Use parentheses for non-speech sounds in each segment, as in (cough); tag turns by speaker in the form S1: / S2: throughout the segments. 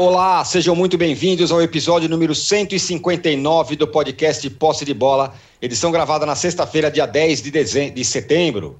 S1: Olá, sejam muito bem-vindos ao episódio número 159 do podcast Posse de Bola, edição gravada na sexta-feira, dia 10 de, dezembro, de setembro.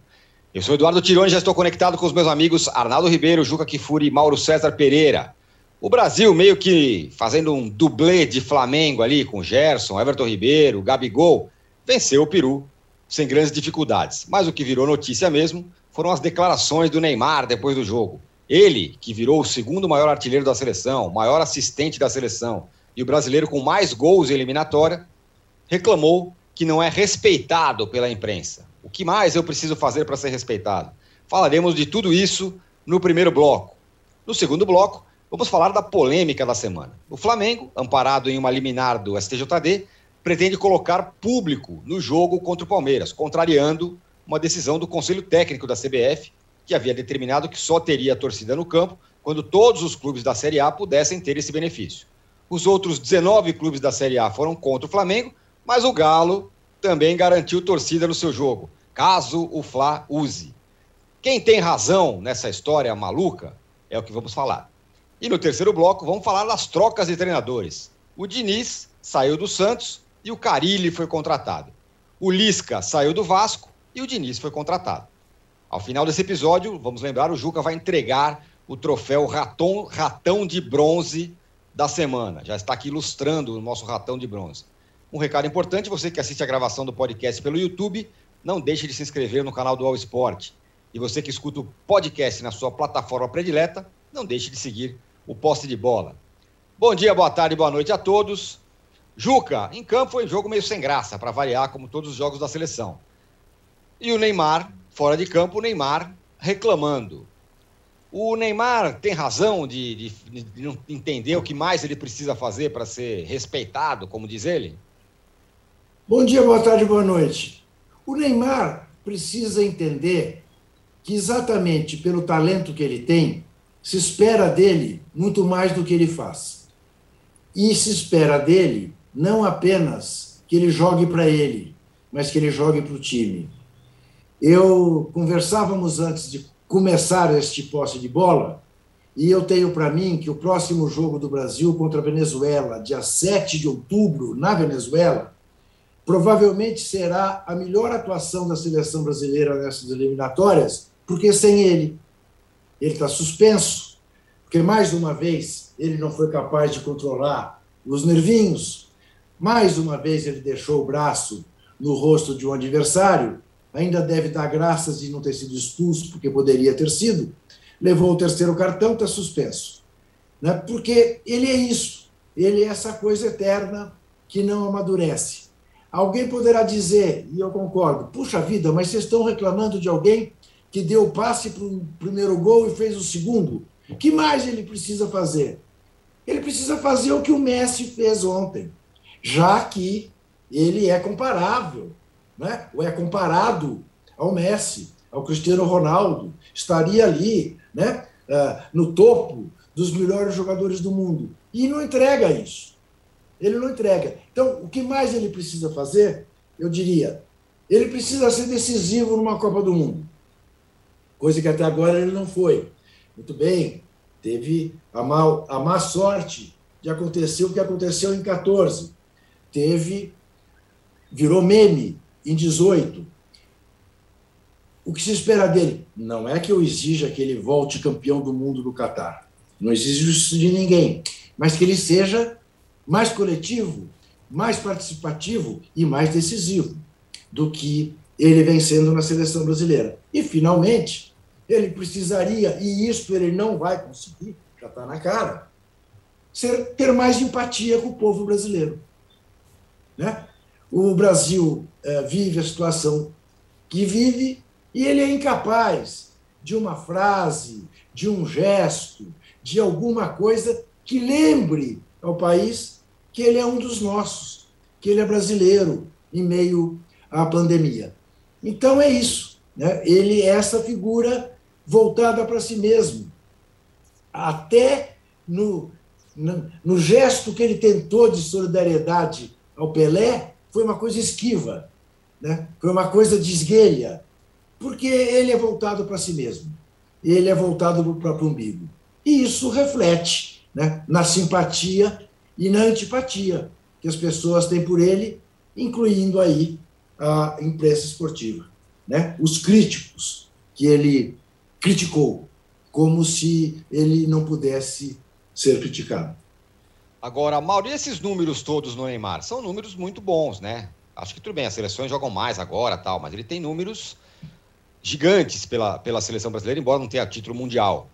S1: Eu sou Eduardo Tironi já estou conectado com os meus amigos Arnaldo Ribeiro, Juca Kifuri e Mauro César Pereira. O Brasil meio que fazendo um dublê de Flamengo ali com Gerson, Everton Ribeiro, Gabigol, venceu o Peru sem grandes dificuldades. Mas o que virou notícia mesmo foram as declarações do Neymar depois do jogo. Ele, que virou o segundo maior artilheiro da seleção, maior assistente da seleção e o brasileiro com mais gols em eliminatória, reclamou que não é respeitado pela imprensa. O que mais eu preciso fazer para ser respeitado? Falaremos de tudo isso no primeiro bloco. No segundo bloco, vamos falar da polêmica da semana. O Flamengo, amparado em uma liminar do STJD, pretende colocar público no jogo contra o Palmeiras, contrariando uma decisão do Conselho Técnico da CBF, que havia determinado que só teria a torcida no campo quando todos os clubes da Série A pudessem ter esse benefício. Os outros 19 clubes da Série A foram contra o Flamengo, mas o Galo também garantiu torcida no seu jogo, caso o Fla use. Quem tem razão nessa história maluca é o que vamos falar. E no terceiro bloco, vamos falar das trocas de treinadores. O Diniz saiu do Santos e o Carilli foi contratado. O Lisca saiu do Vasco e o Diniz foi contratado. Ao final desse episódio, vamos lembrar, o Juca vai entregar o troféu Raton, Ratão de Bronze da semana. Já está aqui ilustrando o nosso Ratão de Bronze. Um recado importante, você que assiste a gravação do podcast pelo YouTube, não deixe de se inscrever no canal do All Sport. E você que escuta o podcast na sua plataforma predileta, não deixe de seguir o Poste de Bola. Bom dia, boa tarde, boa noite a todos. Juca, em campo foi um jogo meio sem graça, para variar, como todos os jogos da seleção. E o Neymar fora de campo, o Neymar reclamando. O Neymar tem razão de, de, de não entender o que mais ele precisa fazer para ser respeitado, como diz ele?
S2: Bom dia, boa tarde, boa noite. O Neymar precisa entender que, exatamente pelo talento que ele tem, se espera dele muito mais do que ele faz. E se espera dele não apenas que ele jogue para ele, mas que ele jogue para o time. Eu conversávamos antes de começar este posse de bola, e eu tenho para mim que o próximo jogo do Brasil contra a Venezuela, dia 7 de outubro, na Venezuela, provavelmente será a melhor atuação da seleção brasileira nessas eliminatórias, porque sem ele. Ele está suspenso, porque mais uma vez ele não foi capaz de controlar os nervinhos, mais uma vez ele deixou o braço no rosto de um adversário ainda deve dar graças de não ter sido expulso, porque poderia ter sido, levou o terceiro cartão, está suspenso. Né? Porque ele é isso, ele é essa coisa eterna que não amadurece. Alguém poderá dizer, e eu concordo, puxa vida, mas vocês estão reclamando de alguém que deu o passe para o primeiro gol e fez o segundo. O que mais ele precisa fazer? Ele precisa fazer o que o Messi fez ontem, já que ele é comparável né? ou é comparado ao Messi, ao Cristiano Ronaldo, estaria ali né? Uh, no topo dos melhores jogadores do mundo. E não entrega isso. Ele não entrega. Então, o que mais ele precisa fazer, eu diria, ele precisa ser decisivo numa Copa do Mundo. Coisa que até agora ele não foi. Muito bem, teve a, mal, a má sorte de acontecer o que aconteceu em 14. Teve, virou meme em 18. O que se espera dele? Não é que eu exija que ele volte campeão do mundo do Catar. Não exijo isso de ninguém. Mas que ele seja mais coletivo, mais participativo e mais decisivo do que ele vem sendo na seleção brasileira. E, finalmente, ele precisaria, e isso ele não vai conseguir, já está na cara, ser, ter mais empatia com o povo brasileiro. Né? O Brasil é, vive a situação que vive e ele é incapaz de uma frase, de um gesto, de alguma coisa que lembre ao país que ele é um dos nossos, que ele é brasileiro em meio à pandemia. Então é isso. Né? Ele é essa figura voltada para si mesmo. Até no, no, no gesto que ele tentou de solidariedade ao Pelé, foi uma coisa esquiva, né? foi uma coisa de esguelha, porque ele é voltado para si mesmo, ele é voltado para o umbigo. E isso reflete né? na simpatia e na antipatia que as pessoas têm por ele, incluindo aí a imprensa esportiva. Né? Os críticos que ele criticou, como se ele não pudesse ser criticado.
S1: Agora, Mauro, e esses números todos no Neymar? São números muito bons, né? Acho que tudo bem, as seleções jogam mais agora, tal, mas ele tem números gigantes pela, pela seleção brasileira, embora não tenha título mundial.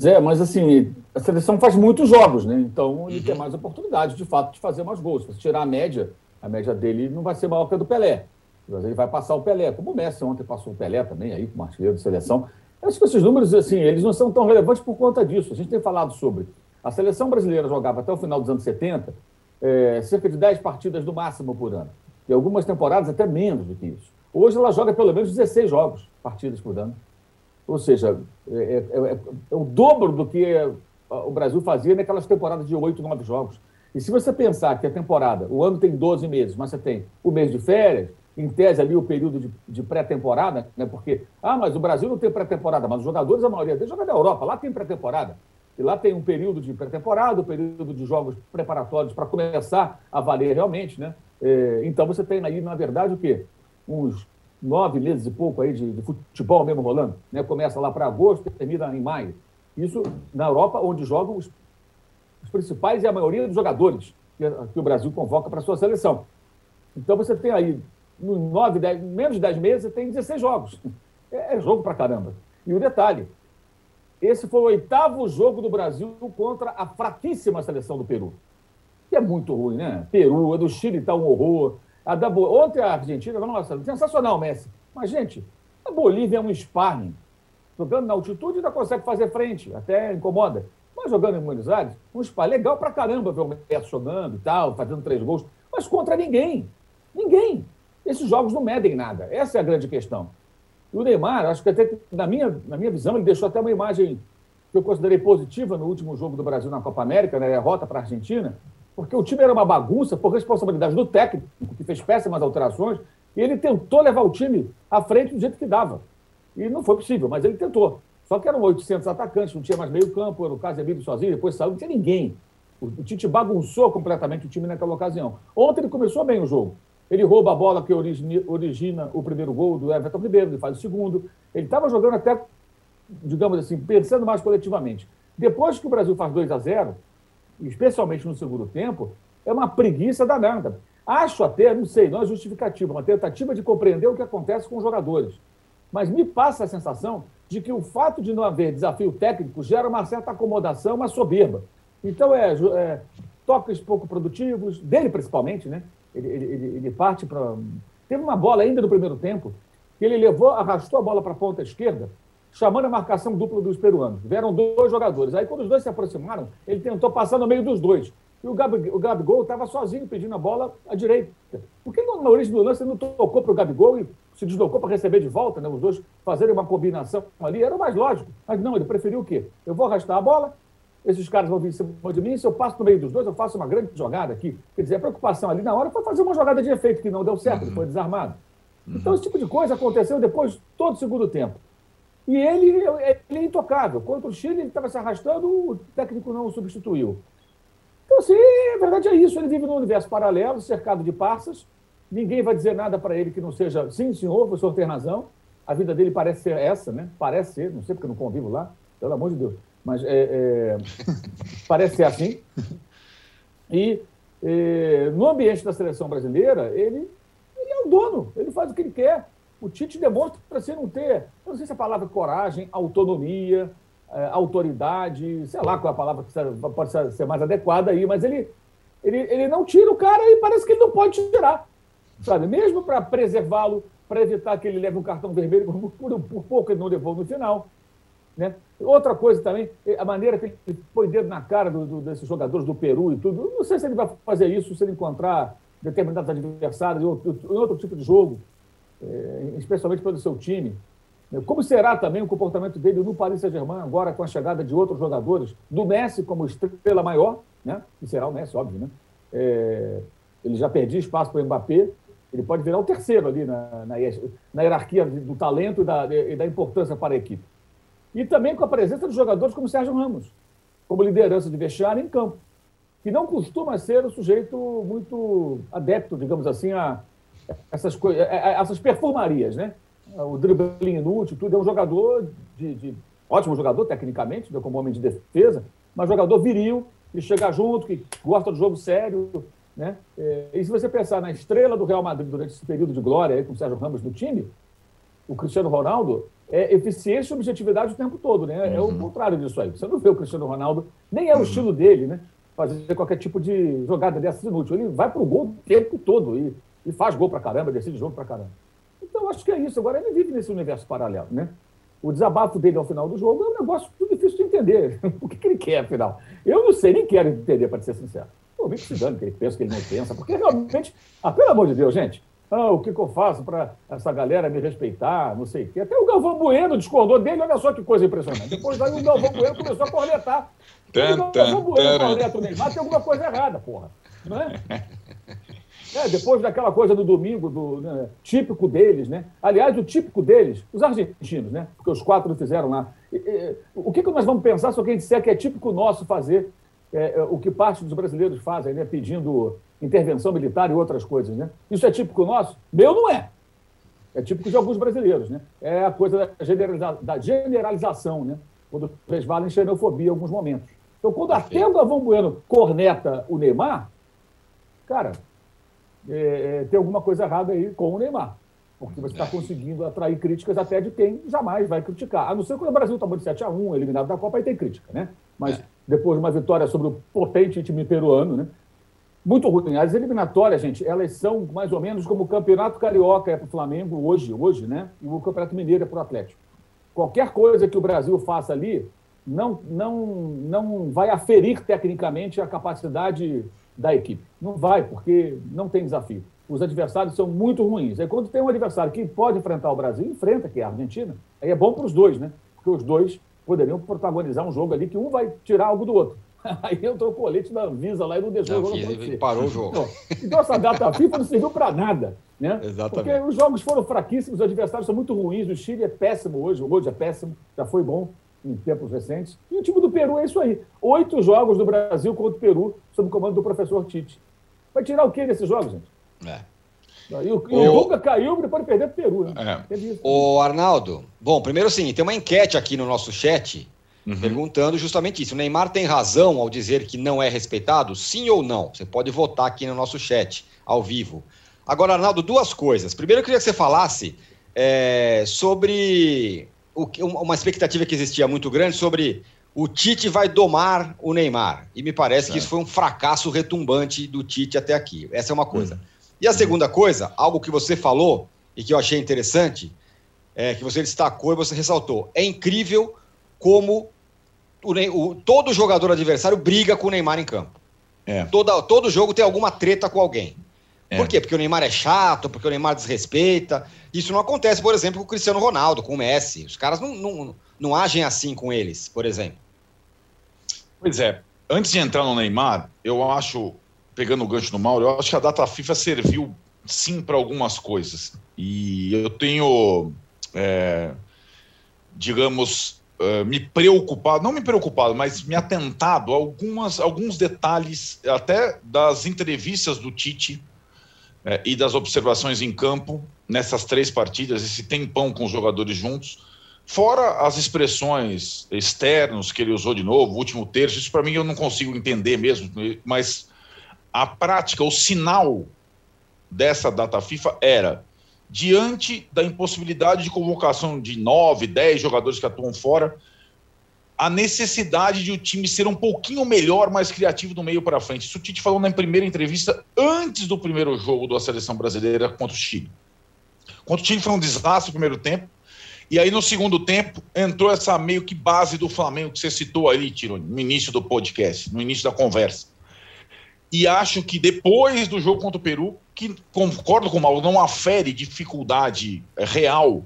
S3: Zé, mas assim, a seleção faz muitos jogos, né? Então ele uhum. tem mais oportunidade, de fato, de fazer mais gols. Se tirar a média, a média dele não vai ser maior que a do Pelé. Mas ele vai passar o Pelé, como o Messi ontem passou o Pelé também, aí, como artilheiro de seleção. Acho que esses números, assim, eles não são tão relevantes por conta disso. A gente tem falado sobre. A seleção brasileira jogava até o final dos anos 70 é, cerca de 10 partidas no máximo por ano. E algumas temporadas até menos do que isso. Hoje ela joga pelo menos 16 jogos, partidas por ano. Ou seja, é, é, é, é o dobro do que o Brasil fazia naquelas temporadas de 8, 9 jogos. E se você pensar que a temporada, o ano tem 12 meses, mas você tem o mês de férias, em tese ali o período de, de pré-temporada, né? porque, ah, mas o Brasil não tem pré-temporada, mas os jogadores, a maioria deles joga na Europa, lá tem pré-temporada. E lá tem um período de pré-temporada, um período de jogos preparatórios para começar a valer realmente, né? É, então você tem aí, na verdade, o quê? Uns nove meses e pouco aí de, de futebol mesmo rolando, né? Começa lá para agosto termina em maio. Isso na Europa, onde jogam os, os principais e a maioria dos jogadores que, que o Brasil convoca para sua seleção. Então você tem aí, nove, dez, menos de 10 meses, você tem 16 jogos. É, é jogo para caramba. E o detalhe, esse foi o oitavo jogo do Brasil contra a fraquíssima seleção do Peru. Que é muito ruim, né? Peru, a do Chile está um horror. A da Bo... Ontem a Argentina, nossa, sensacional, Messi. Mas, gente, a Bolívia é um sparring. Jogando na altitude ainda consegue fazer frente, até incomoda. Mas jogando em Buenos Aires, um sparring legal pra caramba ver o Messi jogando e tal, fazendo três gols. Mas contra ninguém. Ninguém. Esses jogos não medem nada. Essa é a grande questão. E o Neymar, acho que até na minha, na minha visão, ele deixou até uma imagem que eu considerei positiva no último jogo do Brasil na Copa América, na né, derrota para a Argentina, porque o time era uma bagunça por responsabilidade do técnico, que fez péssimas alterações, e ele tentou levar o time à frente do jeito que dava. E não foi possível, mas ele tentou. Só que eram 800 atacantes, não tinha mais meio campo, era o Casemiro sozinho, depois saiu, não tinha ninguém. O, o Tite bagunçou completamente o time naquela ocasião. Ontem ele começou bem o jogo. Ele rouba a bola que origina, origina o primeiro gol do Everton Ribeiro, ele faz o segundo. Ele estava jogando até, digamos assim, pensando mais coletivamente. Depois que o Brasil faz 2 a 0 especialmente no segundo tempo, é uma preguiça danada. Acho até, não sei, não é justificativa, uma tentativa de compreender o que acontece com os jogadores. Mas me passa a sensação de que o fato de não haver desafio técnico gera uma certa acomodação, uma soberba. Então, é, é toques pouco produtivos, dele principalmente, né? Ele, ele, ele parte para. Teve uma bola ainda no primeiro tempo que ele levou, arrastou a bola para a ponta esquerda, chamando a marcação dupla dos peruanos. Vieram dois jogadores. Aí, quando os dois se aproximaram, ele tentou passar no meio dos dois. E o, Gabi, o Gabigol estava sozinho pedindo a bola à direita. Por que na origem do lance ele não tocou para o Gabigol e se deslocou para receber de volta, né? os dois fazerem uma combinação ali? Era o mais lógico. Mas não, ele preferiu o quê? Eu vou arrastar a bola, esses caras vão vir em cima de mim, se eu passo no meio dos dois, eu faço uma grande jogada aqui. Quer dizer, a preocupação ali na hora foi fazer uma jogada de efeito que não deu certo, ele foi uhum. desarmado. Uhum. Então, esse tipo de coisa aconteceu depois de todo o segundo tempo. E ele, ele é intocável. Contra o Chile, ele estava se arrastando, o técnico não o substituiu. Então, assim, a verdade é isso. Ele vive num universo paralelo, cercado de passas. Ninguém vai dizer nada para ele que não seja, sim, senhor, o senhor tem razão. A vida dele parece ser essa, né? Parece ser, não sei porque eu não convivo lá, pelo amor de Deus mas é, é, parece ser assim. E é, no ambiente da seleção brasileira, ele, ele é o dono, ele faz o que ele quer. O Tite demonstra para você não ter, não sei se a palavra coragem, autonomia, é, autoridade, sei lá qual é a palavra que pode ser mais adequada aí, mas ele, ele, ele não tira o cara e parece que ele não pode tirar. Sabe? Mesmo para preservá-lo, para evitar que ele leve um cartão vermelho, (laughs) por, por pouco ele não levou no final. Né? Outra coisa também, a maneira que ele põe dedo na cara do, do, desses jogadores do Peru e tudo. Não sei se ele vai fazer isso se ele encontrar determinados adversários em outro, em outro tipo de jogo, é, especialmente pelo seu time. Como será também o comportamento dele no Paris Saint-Germain, agora com a chegada de outros jogadores, do Messi como estrela maior, né? que será o Messi, óbvio. Né? É, ele já perdia espaço para o Mbappé, ele pode virar o terceiro ali na, na, na hierarquia do talento e da, e da importância para a equipe. E também com a presença de jogadores como Sérgio Ramos, como liderança de vestiário em campo, que não costuma ser um sujeito muito adepto, digamos assim, a essas, coisas, essas performarias, né? O dribling inútil, tudo. É um jogador de, de ótimo jogador tecnicamente, como homem de defesa, mas jogador viril, que chega junto, que gosta do jogo sério. Né? É, e se você pensar na estrela do Real Madrid durante esse período de glória aí, com o Sérgio Ramos no time, o Cristiano Ronaldo é eficiência e objetividade o tempo todo, né? É o uhum. contrário disso aí. Você não vê o Cristiano Ronaldo, nem é o uhum. estilo dele, né? Fazer qualquer tipo de jogada dessas inútil. Ele vai para o gol o tempo todo e, e faz gol para caramba, decide jogo para caramba. Então, acho que é isso. Agora, ele vive nesse universo paralelo, né? O desabafo dele ao final do jogo é um negócio muito difícil de entender. (laughs) o que, que ele quer, afinal? Eu não sei, nem quero entender, para ser sincero. Pô, vem se dando que ele pensa, que ele não pensa, porque realmente, ah, pelo amor de Deus, gente, ah, o que, que eu faço para essa galera me respeitar, não sei o quê. Até o Galvão Bueno discordou dele, olha só que coisa impressionante. Depois aí o Galvão Bueno começou a cornetar. (laughs) o Galvão Bueno corneta o Neymar, tem alguma coisa errada, porra. Não é? É, depois daquela coisa do domingo, do, né, típico deles, né? Aliás, o típico deles, os argentinos, né? Porque os quatro fizeram lá. E, e, o que, que nós vamos pensar se alguém disser que é típico nosso fazer é, é, o que parte dos brasileiros fazem, né? Pedindo intervenção militar e outras coisas, né? Isso é típico nosso? Meu não é. É típico de alguns brasileiros, né? É a coisa da, generaliza da generalização, né? Quando resvala em xenofobia em alguns momentos. Então, quando até o Galvão Bueno corneta o Neymar, cara, é, é, tem alguma coisa errada aí com o Neymar. Porque você está conseguindo atrair críticas até de quem jamais vai criticar. A não ser quando o Brasil tomou de 7 a 1 eliminado da Copa, aí tem crítica, né? Mas é. depois de uma vitória sobre o potente time peruano, né? Muito ruim. As eliminatórias, gente, elas são mais ou menos como o Campeonato Carioca é para o Flamengo hoje, hoje, né? E o Campeonato Mineiro é para o Atlético. Qualquer coisa que o Brasil faça ali não, não, não vai aferir tecnicamente a capacidade da equipe. Não vai, porque não tem desafio. Os adversários são muito ruins. Aí quando tem um adversário que pode enfrentar o Brasil, enfrenta, que é a Argentina, aí é bom para os dois, né? Porque os dois poderiam protagonizar um jogo ali que um vai tirar algo do outro. (laughs) Aí entrou o colete da Visa lá e não deixou
S1: não, o jogo acontecer. Parou o jogo.
S3: Então, então essa data FIFA não serviu para nada. Né?
S1: Exatamente.
S3: Porque os jogos foram fraquíssimos, os adversários são muito ruins. O Chile é péssimo hoje, hoje é péssimo, já foi bom em tempos recentes. E o time do Peru é isso aí. Oito jogos do Brasil contra o Peru, sob o comando do professor Tite. Vai tirar o que desses jogos, gente? É. E o, o... o Dunga caiu depois de perder o Peru. Né?
S1: É. O Arnaldo, bom, primeiro sim, tem uma enquete aqui no nosso chat uhum. perguntando justamente isso. O Neymar tem razão ao dizer que não é respeitado? Sim ou não? Você pode votar aqui no nosso chat, ao vivo. Agora, Arnaldo, duas coisas. Primeiro, eu queria que você falasse é, sobre uma expectativa que existia muito grande sobre o Tite vai domar o Neymar. E me parece é. que isso foi um fracasso retumbante do Tite até aqui. Essa é uma coisa. Uhum. E a segunda coisa, algo que você falou e que eu achei interessante, é que você destacou e você ressaltou. É incrível como o, o, todo jogador adversário briga com o Neymar em campo. É. Toda, todo jogo tem alguma treta com alguém. É. Por quê? Porque o Neymar é chato, porque o Neymar desrespeita. Isso não acontece, por exemplo, com o Cristiano Ronaldo, com o Messi. Os caras não, não, não agem assim com eles, por exemplo.
S4: Pois é. Antes de entrar no Neymar, eu acho, pegando o gancho do Mauro, eu acho que a data FIFA serviu sim para algumas coisas. E eu tenho, é, digamos, é, me preocupado, não me preocupado, mas me atentado a algumas, alguns detalhes, até das entrevistas do Tite é, e das observações em campo nessas três partidas, esse tempão com os jogadores juntos, fora as expressões externos que ele usou de novo, o último terço, isso para mim eu não consigo entender mesmo, mas a prática, o sinal dessa data FIFA era diante da impossibilidade de convocação de nove, dez jogadores que atuam fora, a necessidade de o time ser um pouquinho melhor, mais criativo do meio para frente. Isso o Tite falou na primeira entrevista, antes do primeiro jogo da seleção brasileira contra o Chile. Contra o Chile foi um desastre no primeiro tempo. E aí, no segundo tempo, entrou essa meio que base do Flamengo que você citou ali, Tironi, no início do podcast, no início da conversa. E acho que depois do jogo contra o Peru, que concordo com o Mauro, não afere dificuldade real,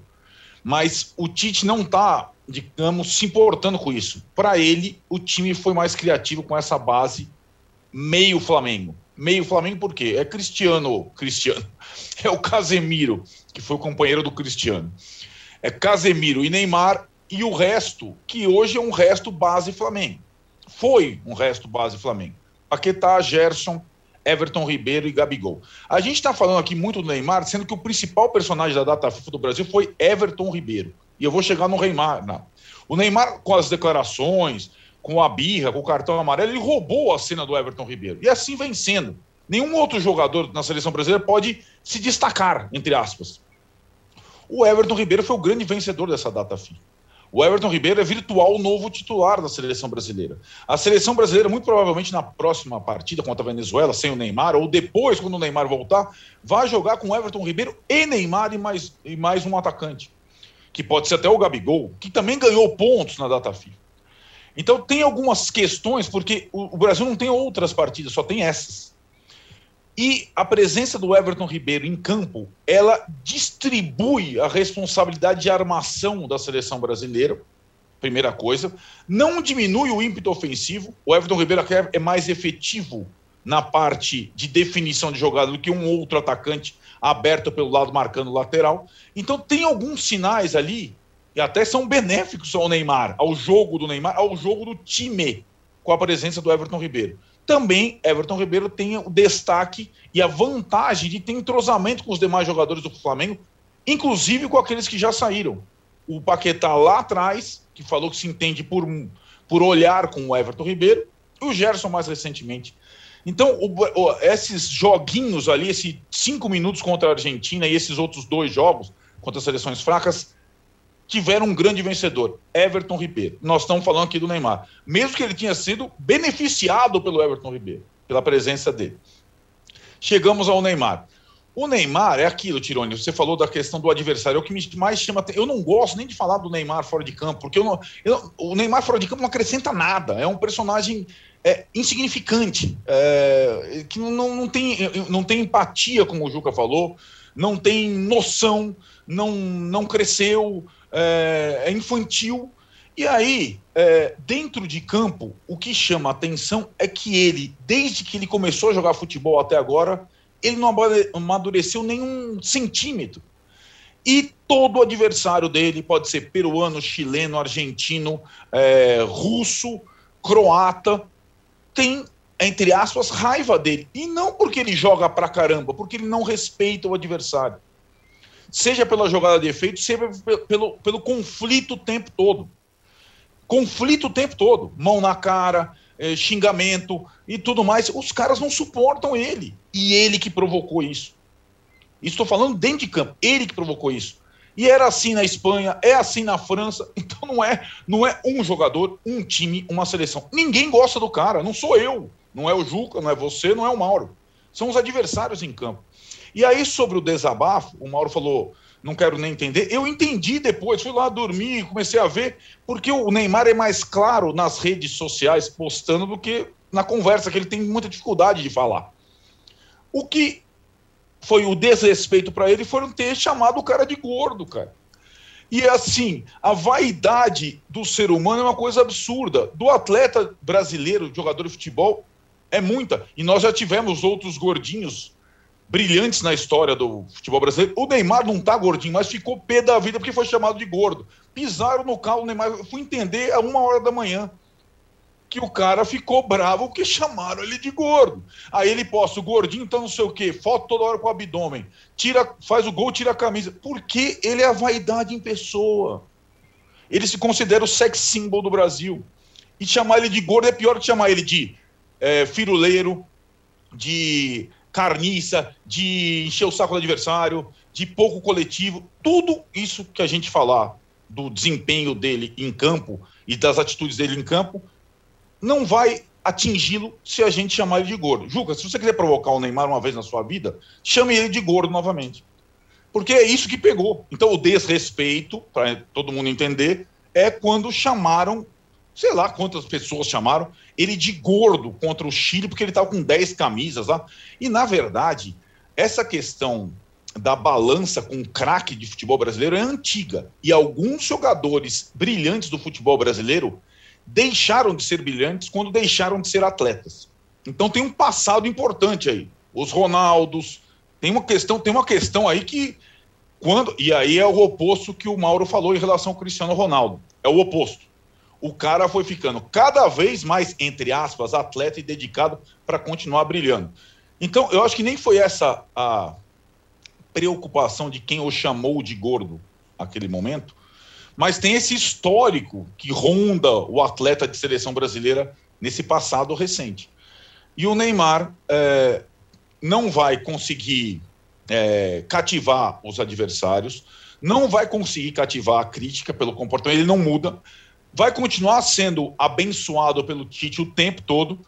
S4: mas o Tite não está digamos, se importando com isso. Para ele, o time foi mais criativo com essa base meio Flamengo. Meio Flamengo por quê? É Cristiano, Cristiano. (laughs) É o Casemiro, que foi o companheiro do Cristiano. É Casemiro e Neymar e o resto, que hoje é um resto base Flamengo. Foi um resto base Flamengo. Paquetá, Gerson, Everton Ribeiro e Gabigol. A gente está falando aqui muito do Neymar, sendo que o principal personagem da data FIFA do Brasil foi Everton Ribeiro. E eu vou chegar no Neymar. Não. O Neymar, com as declarações, com a birra, com o cartão amarelo, ele roubou a cena do Everton Ribeiro. E assim vem sendo. Nenhum outro jogador na seleção brasileira pode se destacar, entre aspas. O Everton Ribeiro foi o grande vencedor dessa data FIFA. O Everton Ribeiro é virtual novo titular da seleção brasileira. A seleção brasileira, muito provavelmente na próxima partida contra a Venezuela, sem o Neymar, ou depois, quando o Neymar voltar, vai jogar com Everton Ribeiro e Neymar e mais, e mais um atacante. Que pode ser até o Gabigol, que também ganhou pontos na data FIFA. Então tem algumas questões, porque o, o Brasil não tem outras partidas, só tem essas. E a presença do Everton Ribeiro em campo, ela distribui a responsabilidade de armação da seleção brasileira, primeira coisa. Não diminui o ímpeto ofensivo. O Everton Ribeiro é mais efetivo na parte de definição de jogada do que um outro atacante aberto pelo lado marcando lateral. Então tem alguns sinais ali e até são benéficos ao Neymar, ao jogo do Neymar, ao jogo do time com a presença do Everton Ribeiro também Everton Ribeiro tem o destaque e a vantagem de ter entrosamento com os demais jogadores do Flamengo, inclusive com aqueles que já saíram. O Paquetá lá atrás, que falou que se entende por, por olhar com o Everton Ribeiro, e o Gerson mais recentemente. Então, o, o, esses joguinhos ali, esses cinco minutos contra a Argentina e esses outros dois jogos contra as seleções fracas, tiveram um grande vencedor, Everton Ribeiro. Nós estamos falando aqui do Neymar. Mesmo que ele tinha sido beneficiado pelo Everton Ribeiro, pela presença dele. Chegamos ao Neymar. O Neymar é aquilo, Tironi. Você falou da questão do adversário. É o que me mais chama. Eu não gosto nem de falar do Neymar fora de campo, porque eu não, eu, o Neymar fora de campo não acrescenta nada. É um personagem é, insignificante, é, que não, não, tem, não tem empatia, como o Juca falou, não tem noção, não, não cresceu, é, é infantil. E aí, é, dentro de campo, o que chama a atenção é que ele, desde que ele começou a jogar futebol até agora, ele não amadureceu nenhum centímetro. E todo adversário dele pode ser peruano, chileno, argentino, é, russo, croata, tem, entre aspas, raiva dele. E não porque ele joga pra caramba, porque ele não respeita o adversário seja pela jogada de efeito, seja pelo, pelo conflito o tempo todo. Conflito o tempo todo. Mão na cara, eh, xingamento e tudo mais. Os caras não suportam ele. E ele que provocou isso. Estou falando dentro de campo. Ele que provocou isso. E era assim na Espanha, é assim na França. (laughs) Então não é, não é um jogador, um time, uma seleção. Ninguém gosta do cara, não sou eu, não é o Juca, não é você, não é o Mauro. São os adversários em campo. E aí, sobre o desabafo, o Mauro falou: não quero nem entender. Eu entendi depois, fui lá dormir, comecei a ver, porque o Neymar é mais claro nas redes sociais postando do que na conversa, que ele tem muita dificuldade de falar. O que foi o desrespeito para ele foram ter chamado o cara de gordo, cara. E assim, a vaidade do ser humano é uma coisa absurda. Do atleta brasileiro, jogador de futebol, é muita. E nós já tivemos outros gordinhos brilhantes na história do futebol brasileiro. O Neymar não tá gordinho, mas ficou pé da vida porque foi chamado de gordo. Pisaram no carro, Neymar. Eu fui entender a uma hora da manhã que o cara ficou bravo porque chamaram ele de gordo. Aí ele posta o gordinho, então não sei o quê, foto toda hora com o abdômen, tira, faz o gol, tira a camisa. Porque ele é a vaidade em pessoa. Ele se considera o sex symbol do Brasil. E chamar ele de gordo é pior que chamar ele de é, firuleiro, de carniça, de encher o saco do adversário, de pouco coletivo, tudo isso que a gente falar do desempenho dele em campo e das atitudes dele em campo, não vai atingi-lo se a gente chamar ele de gordo. Juca, se você quiser provocar o Neymar uma vez na sua vida, chame ele de gordo novamente. Porque é isso que pegou. Então, o desrespeito, para todo mundo entender, é quando chamaram sei lá quantas pessoas chamaram ele de gordo contra o Chile, porque ele estava com 10 camisas lá. E, na verdade, essa questão da balança com o craque de futebol brasileiro é antiga. E alguns jogadores brilhantes do futebol brasileiro deixaram de ser brilhantes quando deixaram de ser atletas. Então tem um passado importante aí. Os Ronaldos, tem uma questão, tem uma questão aí que quando e aí é o oposto que o Mauro falou em relação ao Cristiano Ronaldo é o oposto. O cara foi ficando cada vez mais, entre aspas, atleta e dedicado para continuar brilhando. Então, eu acho que nem foi essa a preocupação de quem o chamou de gordo naquele momento, mas tem esse histórico que ronda o atleta de seleção brasileira nesse passado recente. E o Neymar é, não vai conseguir é, cativar os adversários, não vai conseguir cativar a crítica pelo comportamento, ele não muda, vai continuar sendo abençoado pelo Tite o tempo todo.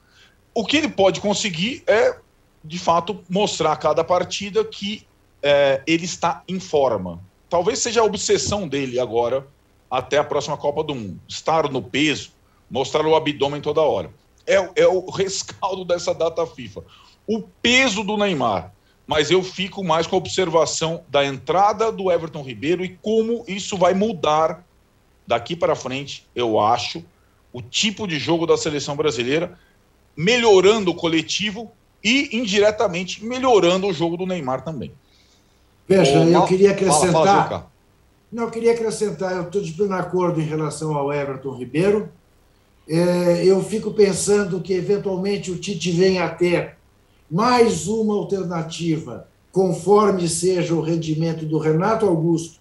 S4: O que ele pode conseguir é, de fato, mostrar a cada partida que é, ele está em forma. Talvez seja a obsessão dele agora até a próxima Copa do Mundo. Estar no peso, mostrar o abdômen toda hora. É, é o rescaldo (laughs) dessa data FIFA. O peso do Neymar mas eu fico mais com a observação da entrada do Everton Ribeiro e como isso vai mudar daqui para frente, eu acho, o tipo de jogo da seleção brasileira, melhorando o coletivo e indiretamente melhorando o jogo do Neymar também.
S2: Veja, eu queria acrescentar. Fala, fala, não, eu queria acrescentar, eu estou de pleno acordo em relação ao Everton Ribeiro. É, eu fico pensando que eventualmente o Tite venha a ter mais uma alternativa, conforme seja o rendimento do Renato Augusto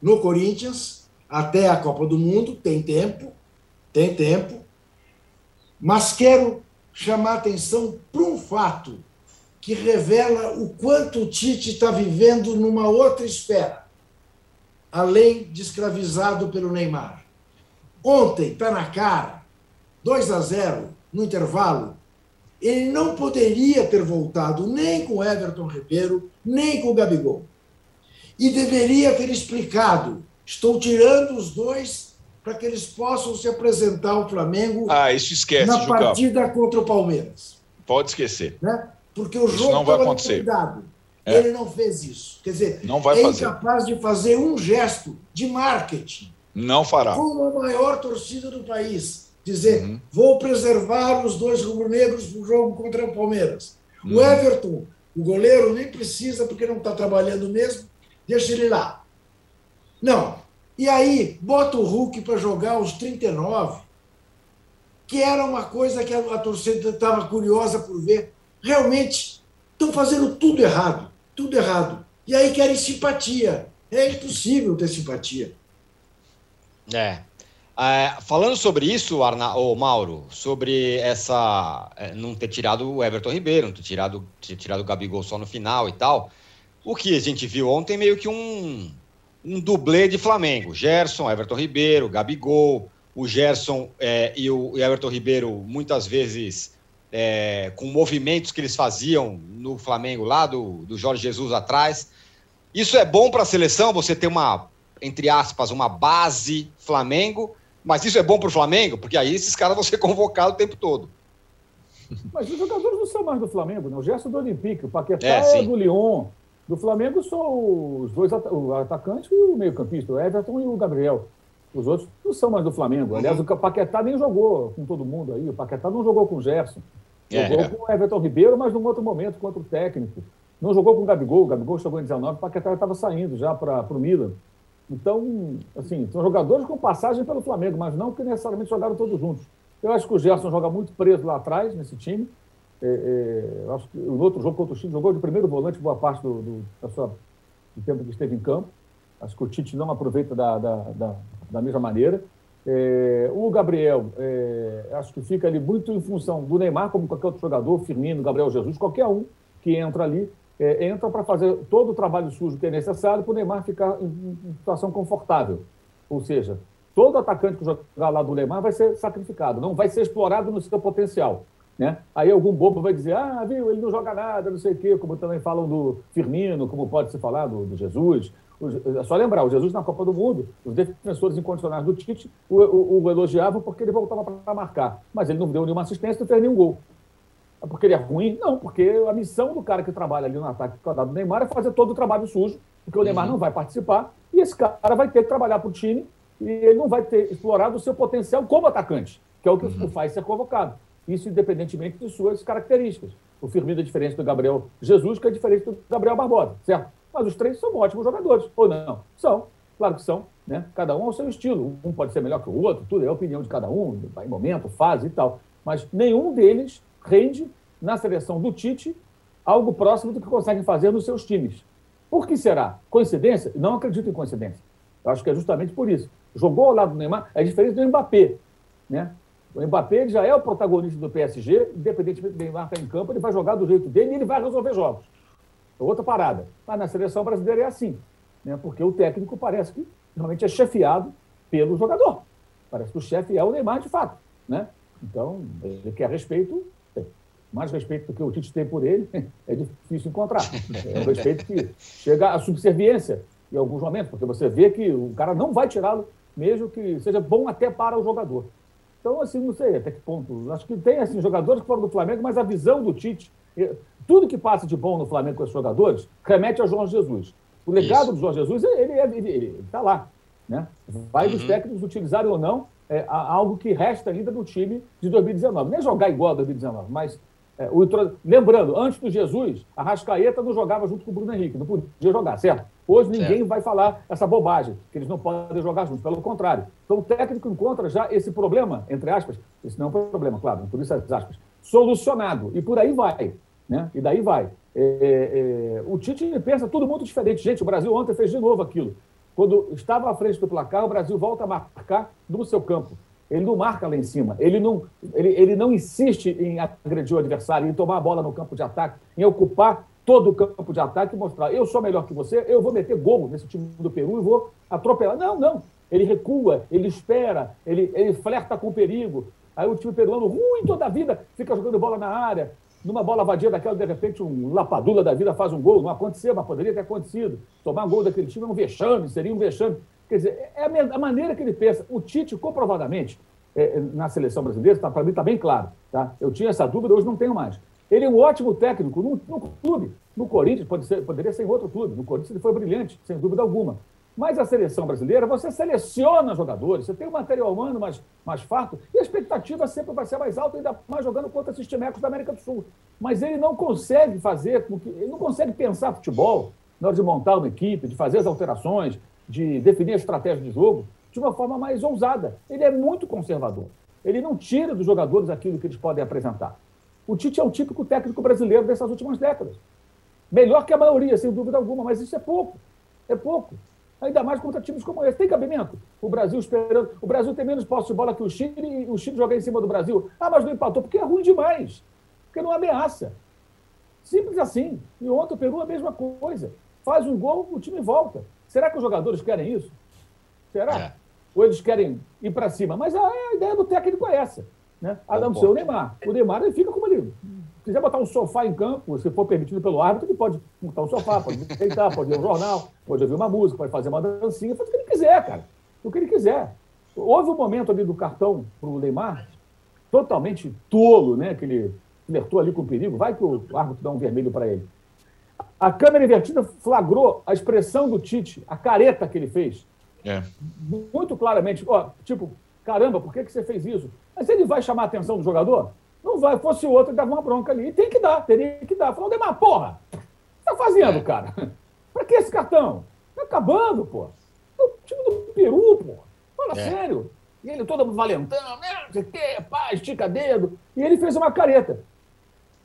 S2: no Corinthians, até a Copa do Mundo, tem tempo, tem tempo. Mas quero chamar atenção para um fato que revela o quanto o Tite está vivendo numa outra esfera, além de escravizado pelo Neymar. Ontem, está na cara, 2 a 0 no intervalo, ele não poderia ter voltado nem com Everton Ribeiro, nem com o Gabigol. E deveria ter explicado: estou tirando os dois para que eles possam se apresentar ao Flamengo
S4: ah, isso esquece,
S2: na partida contra o Palmeiras.
S4: Pode esquecer.
S2: Né? Porque o jogo não vai acontecer. É. Ele não fez isso. Quer dizer, não vai é fazer. incapaz de fazer um gesto de marketing.
S4: Não fará.
S2: Com a maior torcida do país dizer uhum. vou preservar os dois rubro-negros no jogo contra o Palmeiras. Uhum. O Everton, o goleiro, nem precisa porque não está trabalhando mesmo, deixa ele lá. Não. E aí, bota o Hulk para jogar os 39, que era uma coisa que a, torcida estava curiosa por ver. Realmente, estão fazendo tudo errado, tudo errado. E aí querem simpatia. É impossível ter simpatia.
S1: É, é, falando sobre isso, Arna, oh, Mauro, sobre essa. É, não ter tirado o Everton Ribeiro, não ter tirado, ter tirado o Gabigol só no final e tal. O que a gente viu ontem meio que um, um dublê de Flamengo. Gerson, Everton Ribeiro, Gabigol, o Gerson é, e o Everton Ribeiro, muitas vezes é, com movimentos que eles faziam no Flamengo lá, do, do Jorge Jesus atrás. Isso é bom para a seleção, você ter uma, entre aspas, uma base Flamengo mas isso é bom para o Flamengo, porque aí esses caras vão ser (laughs) convocados o tempo todo.
S3: Mas os jogadores não são mais do Flamengo, não. O Gerson do Olympique, o Paquetá é, é do Lyon. Do Flamengo são os dois o atacante e o meio-campista, o Everton e o Gabriel. Os outros não são mais do Flamengo. Uhum. Aliás, o Paquetá nem jogou com todo mundo aí. O Paquetá não jogou com o Gerson. É, jogou é. com o Everton Ribeiro, mas num outro momento, contra o técnico. Não jogou com o Gabigol. O Gabigol chegou em 19, o Paquetá estava saindo já para o Milan. Então, assim, são jogadores com passagem pelo Flamengo, mas não que necessariamente jogaram todos juntos. Eu acho que o Gerson joga muito preso lá atrás, nesse time. É, é, acho que no outro jogo contra o Chile jogou de primeiro volante boa parte do, do, da sua, do tempo que esteve em campo. Acho que o Tite não aproveita da, da, da, da mesma maneira. É, o Gabriel, é, acho que fica ali muito em função do Neymar, como qualquer outro jogador, Firmino, Gabriel Jesus, qualquer um que entra ali, é, entram para fazer todo o trabalho sujo que é necessário para o Neymar ficar em, em, situação confortável. Ou seja, todo atacante que jogar lá do Neymar vai ser sacrificado, não vai ser explorado no seu potencial. Né? Aí algum bobo vai dizer, ah, viu, ele não joga nada, não sei o quê, como também falam do Firmino, como pode se falar do, do Jesus. O, é só lembrar, o Jesus na Copa do Mundo, os defensores incondicionais do Tite o, o, o elogiavam porque ele voltava para marcar, mas ele não deu nenhuma assistência e fez nenhum gol. É porque ele é ruim? Não, porque a missão do cara que trabalha ali no ataque do Neymar é fazer todo o trabalho sujo, porque o Neymar uhum. não vai participar, e esse cara vai ter que trabalhar para o time e ele não vai ter explorado o seu potencial como atacante, que é o que uhum. o faz ser convocado. Isso independentemente de suas características. O Firmino é diferente do Gabriel Jesus, que é diferente do Gabriel Barbosa, certo? Mas os três são ótimos jogadores, ou não? São. Claro que são, né? Cada um ao seu estilo. Um pode ser melhor que o outro, tudo é a opinião de cada um, em momento, fase e tal. Mas nenhum deles rende na seleção do Tite algo próximo do que conseguem fazer nos seus times. Por que será? Coincidência? Não acredito em coincidência. Eu acho que é justamente por isso. Jogou ao lado do Neymar, é diferente do Mbappé. Né? O Mbappé já é o protagonista do PSG, independentemente do Neymar estar em campo, ele vai jogar do jeito dele e ele vai resolver jogos. É outra parada. Mas na seleção brasileira é assim, né? porque o técnico parece que realmente é chefiado pelo jogador. Parece que o chefe é o Neymar de fato. Né? Então, ele quer respeito, mais respeito do que o Tite tem por ele, (laughs) é difícil encontrar. É um respeito que chega à subserviência em alguns momentos, porque você vê que o cara não vai tirá-lo, mesmo que seja bom até para o jogador. Então, assim, não sei até que ponto. Acho que tem assim, jogadores que foram do Flamengo, mas a visão do Tite, tudo que passa de bom no Flamengo com esses jogadores, remete ao João Jesus. O legado Isso. do João Jesus, ele está lá. Né? Vai uhum. dos técnicos utilizarem ou não é, algo que resta ainda do time de 2019. Nem jogar igual a 2019, mas é, o, lembrando, antes do Jesus, a Rascaeta não jogava junto com o Bruno Henrique, não podia jogar, certo? Hoje ninguém vai falar essa bobagem, que eles não podem jogar juntos, pelo contrário. Então o técnico encontra já esse problema, entre aspas, isso não é um problema, claro, por isso as aspas, solucionado, e por aí vai, né? E daí vai. É, é, é o Tite pensa tudo muito diferente. Gente, o Brasil ontem fez de novo aquilo. Quando estava à frente do placar, o Brasil volta a marcar no seu campo. Ele não marca lá em cima, ele não, ele, ele não insiste em agredir o adversário, em tomar a bola no campo de ataque, em ocupar todo o campo de ataque e mostrar: eu sou melhor que você, eu vou meter gol nesse time do Peru e vou atropelar. Não, não. Ele recua, ele espera, ele, ele flerta com o perigo. Aí o time peruano, ruim toda a vida, fica jogando bola na área. Numa bola vadia daquela, de repente, um lapadula da vida faz um gol. Não aconteceu, mas poderia ter acontecido. Tomar gol daquele time é um vexame, seria um vexame. Quer dizer, é a, maneira que ele pensa. O Tite, comprovadamente, é, é na seleção brasileira, tá, para mim está bem claro. Tá? Eu tinha essa dúvida, hoje não tenho mais. Ele é um ótimo técnico no, no clube. No Corinthians, pode ser, poderia ser em outro clube. No Corinthians ele foi brilhante, sem dúvida alguma. Mas a seleção brasileira, você seleciona jogadores, você tem um material humano mais, mais farto, e a expectativa sempre vai ser mais alta, ainda mais jogando contra esses timecos da América do Sul. Mas ele não consegue fazer, ele não consegue pensar futebol na hora de montar uma equipe, de fazer as alterações, de definir a estratégia de jogo de uma forma mais ousada. Ele é muito conservador. Ele não tira dos jogadores aquilo que eles podem apresentar. O Tite é o típico técnico brasileiro dessas últimas décadas. Melhor que a maioria, sem dúvida alguma, mas isso é pouco. É pouco. Ainda mais contra times como esse. Tem cabimento. O Brasil esperando. O Brasil tem menos posse de bola que o Chile e o Chile joga em cima do Brasil. Ah, mas não empatou porque é ruim demais. Porque não ameaça. Simples assim. E ontem o Peru a mesma coisa. Faz um gol, o time volta. Será que os jogadores querem isso? Será? É. Ou eles querem ir para cima? Mas a, a, ideia do técnico é essa. Né? A não ser o Neymar. O Neymar ele fica como ele. Se quiser botar um sofá em campo, se for permitido pelo árbitro, ele pode botar um sofá, pode (laughs) deitar, pode ler um jornal, pode ouvir uma música, pode fazer uma dancinha, faz o que ele quiser, cara. O que ele quiser. Houve um momento ali do cartão para o Neymar, totalmente tolo, né? Que ele flertou ali com o perigo. Vai que o árbitro dá um vermelho para ele. A câmera invertida flagrou a expressão do Tite, a careta que ele fez. É. Muito claramente. Ó, tipo, caramba, por que, que você fez isso? Mas ele vai chamar a atenção do jogador? Não vai. Fosse o outro, ele dava uma bronca ali. E tem que dar, teria que dar. Falou, Demar, porra! O que você tá fazendo, é. cara? pra que esse cartão? Tá acabando, pô. É o time do Peru, pô. Fala é. sério. E ele todo valentão, né? Não sei o quê, pá, estica dedo. E ele fez uma careta.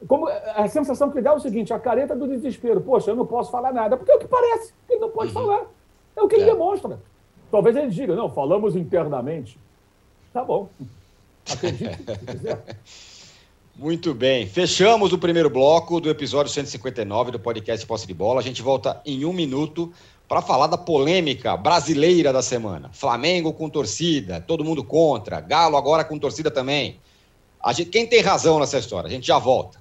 S3: Como a sensação que dá é o seguinte: a careta do desespero. Poxa, eu não posso falar nada, porque é o que parece, ele não pode uhum. falar. É o que ele é. demonstra. Talvez ele diga, não, falamos internamente. Tá bom. (laughs)
S1: Muito bem. Fechamos o primeiro bloco do episódio 159 do podcast Posse de Bola. A gente volta em um minuto para falar da polêmica brasileira da semana. Flamengo com torcida, todo mundo contra. Galo agora com torcida também. A gente, quem tem razão nessa história? A gente já volta.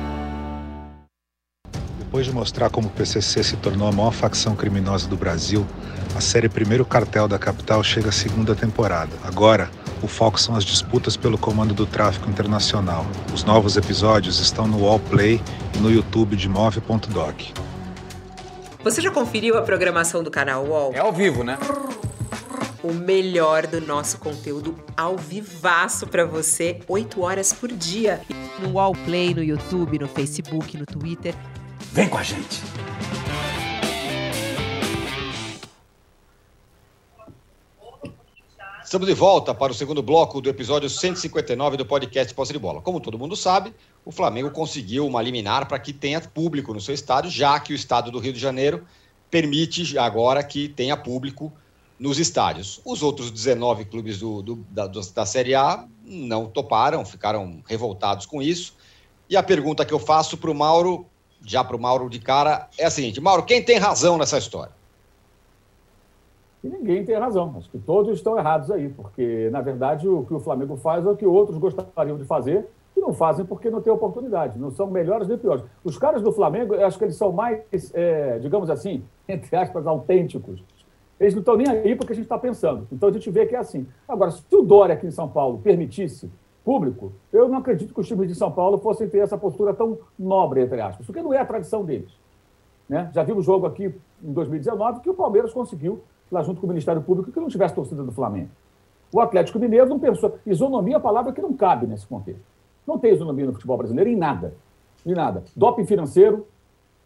S5: Depois de mostrar como o PCC se tornou a maior facção criminosa do Brasil, a série Primeiro Cartel da Capital chega à segunda temporada. Agora, o foco são as disputas pelo comando do tráfico internacional. Os novos episódios estão no Wallplay e no YouTube de Move.doc.
S6: Você já conferiu a programação do canal UOL?
S7: É ao vivo, né?
S6: O melhor do nosso conteúdo ao vivaço para você, 8 horas por dia.
S8: No Wallplay, no YouTube, no Facebook, no Twitter.
S7: Vem com a gente!
S1: Estamos de volta para o segundo bloco do episódio 159 do podcast Posse de Bola. Como todo mundo sabe, o Flamengo conseguiu uma liminar para que tenha público no seu estádio, já que o estado do Rio de Janeiro permite agora que tenha público nos estádios. Os outros 19 clubes do, do, da, da Série A não toparam, ficaram revoltados com isso. E a pergunta que eu faço para o Mauro, já para o Mauro de cara, é a seguinte: Mauro, quem tem razão nessa história?
S3: E ninguém tem razão. Acho que todos estão errados aí, porque, na verdade, o que o Flamengo faz é o que outros gostariam de fazer e não fazem porque não tem oportunidade. Não são melhores nem piores. Os caras do Flamengo, eu acho que eles são mais, é, digamos assim, (laughs) entre aspas, autênticos. Eles não estão nem aí porque a gente está pensando. Então a gente vê que é assim. Agora, se o Dória aqui em São Paulo permitisse público, eu não acredito que os times de São Paulo fossem ter essa postura tão nobre, entre aspas, porque não é a tradição deles. Né? Já vimos jogo aqui em 2019 que o Palmeiras conseguiu lá junto com o Ministério Público, que não tivesse torcida do Flamengo. O Atlético Mineiro não pensou. Isonomia é a palavra que não cabe nesse contexto. Não tem isonomia no futebol brasileiro em nada. Em nada. Doping financeiro,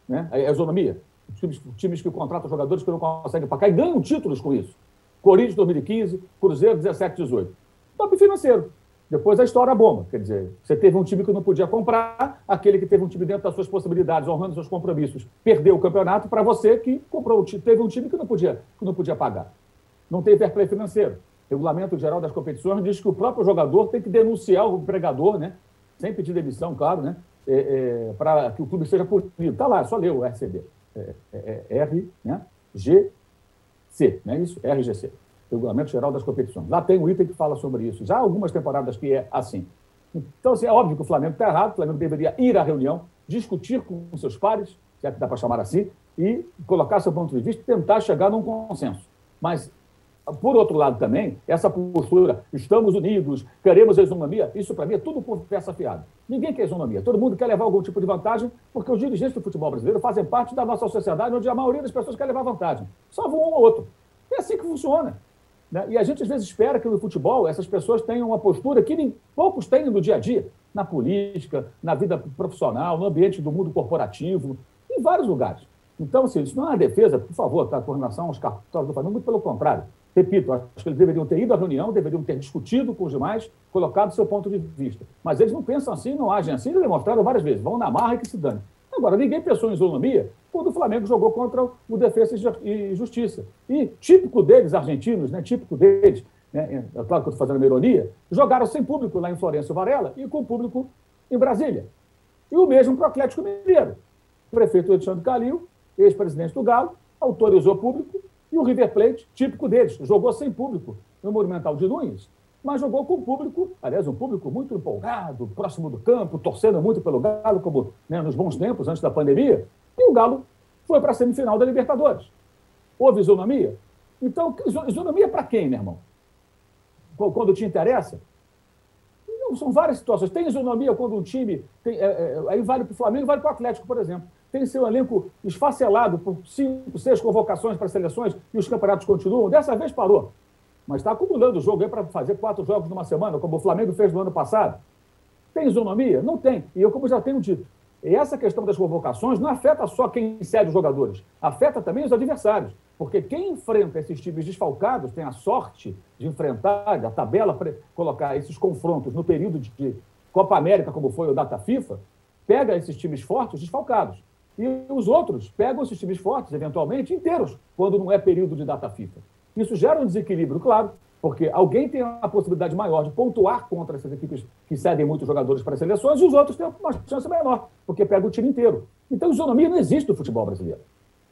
S3: né? é isonomia. Times, times que contratam jogadores que não conseguem pagar e ganham títulos com isso. Corinthians 2015, Cruzeiro 17, 18. Doping financeiro. Depois a história bomba. Quer dizer, você teve um time que não podia comprar, aquele que teve um time dentro das suas possibilidades, honrando seus compromissos, perdeu o campeonato para você que comprou, teve um time que não podia, que não podia pagar. Não tem fair play financeiro. Regulamento geral das competições diz que o próprio jogador tem que denunciar o empregador, né? sem pedir demissão, claro, né? É, é, para que o clube seja punido. Está lá, só leu o RCB. É, é, é R, né? Não é isso? RGC. Regulamento Geral das Competições. Lá tem um item que fala sobre isso. Já há algumas temporadas que é assim. Então, assim, é óbvio que o Flamengo está errado, o Flamengo deveria ir à reunião, discutir com seus pares, se é que dá para chamar assim, e colocar seu ponto de vista e tentar chegar num consenso. Mas, por outro lado também, essa postura, estamos unidos, queremos a isonomia, isso para mim é tudo conversa fiada. Ninguém quer isonomia, todo mundo quer levar algum tipo de vantagem, porque os dirigentes do futebol brasileiro fazem parte da nossa sociedade, onde a maioria das pessoas quer levar vantagem. Salvo um ou outro. É assim que funciona. Né? E a gente às vezes espera que no futebol essas pessoas tenham uma postura que nem poucos têm no dia a dia, na política, na vida profissional, no ambiente do mundo corporativo, em vários lugares. Então, assim, isso não é uma defesa, por favor, tá, com relação aos cartórios do Flamengo, muito pelo contrário. Repito, acho que eles deveriam ter ido à reunião, deveriam ter discutido com os demais, colocado seu ponto de vista. Mas eles não pensam assim, não agem assim, eles demonstraram várias vezes, vão na marra e que se dane. Agora, ninguém pensou em isonomia quando o Flamengo jogou contra o Defesa e Justiça. E típico deles, argentinos, né, típico deles, né, é claro que eu estou fazendo uma ironia, jogaram sem público lá em Florencio Varela e com público em Brasília. E o mesmo para o Atlético Mineiro. O prefeito Alexandre Calil, ex-presidente do Galo, autorizou público e o River Plate, típico deles, jogou sem público no Monumental de Nunes mas jogou com um público, aliás, um público muito empolgado, próximo do campo, torcendo muito pelo Galo, como né, nos bons tempos, antes da pandemia, e o Galo foi para a semifinal da Libertadores. Houve isonomia? Então, isonomia para quem, meu irmão? Quando te interessa? Não, são várias situações. Tem isonomia quando um time. Tem, é, é, aí vale para o Flamengo vale para o Atlético, por exemplo. Tem seu elenco esfacelado por cinco, seis convocações para seleções e os campeonatos continuam. Dessa vez parou mas está acumulando o jogo aí para fazer quatro jogos numa semana, como o Flamengo fez no ano passado. Tem isonomia? Não tem. E eu, como já tenho dito, essa questão das convocações não afeta só quem cede os jogadores, afeta também os adversários. Porque quem enfrenta esses times desfalcados tem a sorte de enfrentar, da tabela, colocar esses confrontos no período de Copa América, como foi o Data FIFA, pega esses times fortes desfalcados. E os outros pegam esses times fortes, eventualmente, inteiros, quando não é período de data FIFA. Isso gera um desequilíbrio, claro, porque alguém tem a possibilidade maior de pontuar contra essas equipes que cedem muitos jogadores para as seleções e os outros têm uma chance menor, porque pega o time inteiro. Então, isonomia não existe no futebol brasileiro.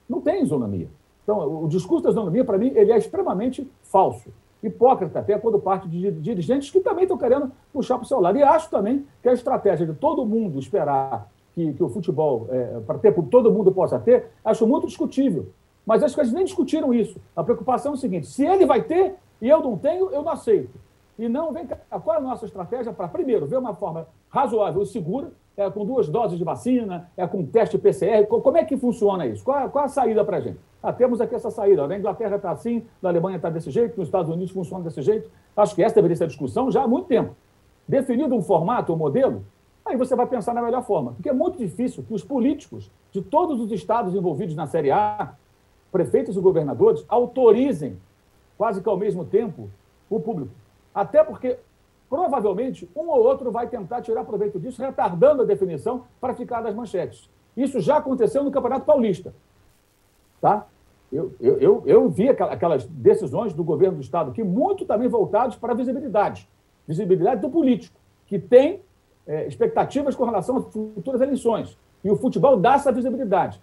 S3: Não tem isonomia. Então, o discurso da isonomia, para mim, ele é extremamente falso. Hipócrita, até quando parte de dirigentes que também estão querendo puxar para o seu lado. E acho também que a estratégia de todo mundo esperar que, que o futebol, é, para ter, todo mundo possa ter, acho muito discutível. Mas acho que eles nem discutiram isso. A preocupação é o seguinte: se ele vai ter e eu não tenho, eu não aceito. E não vem cá. Qual é a nossa estratégia para, primeiro, ver uma forma razoável e segura, é com duas doses de vacina, é com teste PCR? Como é que funciona isso? Qual, qual a saída para a gente? Ah, temos aqui essa saída. Na Inglaterra está assim, na Alemanha está desse jeito, nos Estados Unidos funciona desse jeito. Acho que essa deveria ser a discussão já há muito tempo. Definido um formato, um modelo, aí você vai pensar na melhor forma. Porque é muito difícil que os políticos de todos os estados envolvidos na Série A, prefeitos e governadores, autorizem, quase que ao mesmo tempo, o público. Até porque, provavelmente, um ou outro vai tentar tirar proveito disso, retardando a definição para ficar nas manchetes. Isso já aconteceu no Campeonato Paulista. Tá? Eu, eu, eu, eu vi aquelas decisões do governo do Estado aqui, muito também voltadas para a visibilidade. Visibilidade do político, que tem é, expectativas com relação às futuras eleições. E o futebol dá essa visibilidade.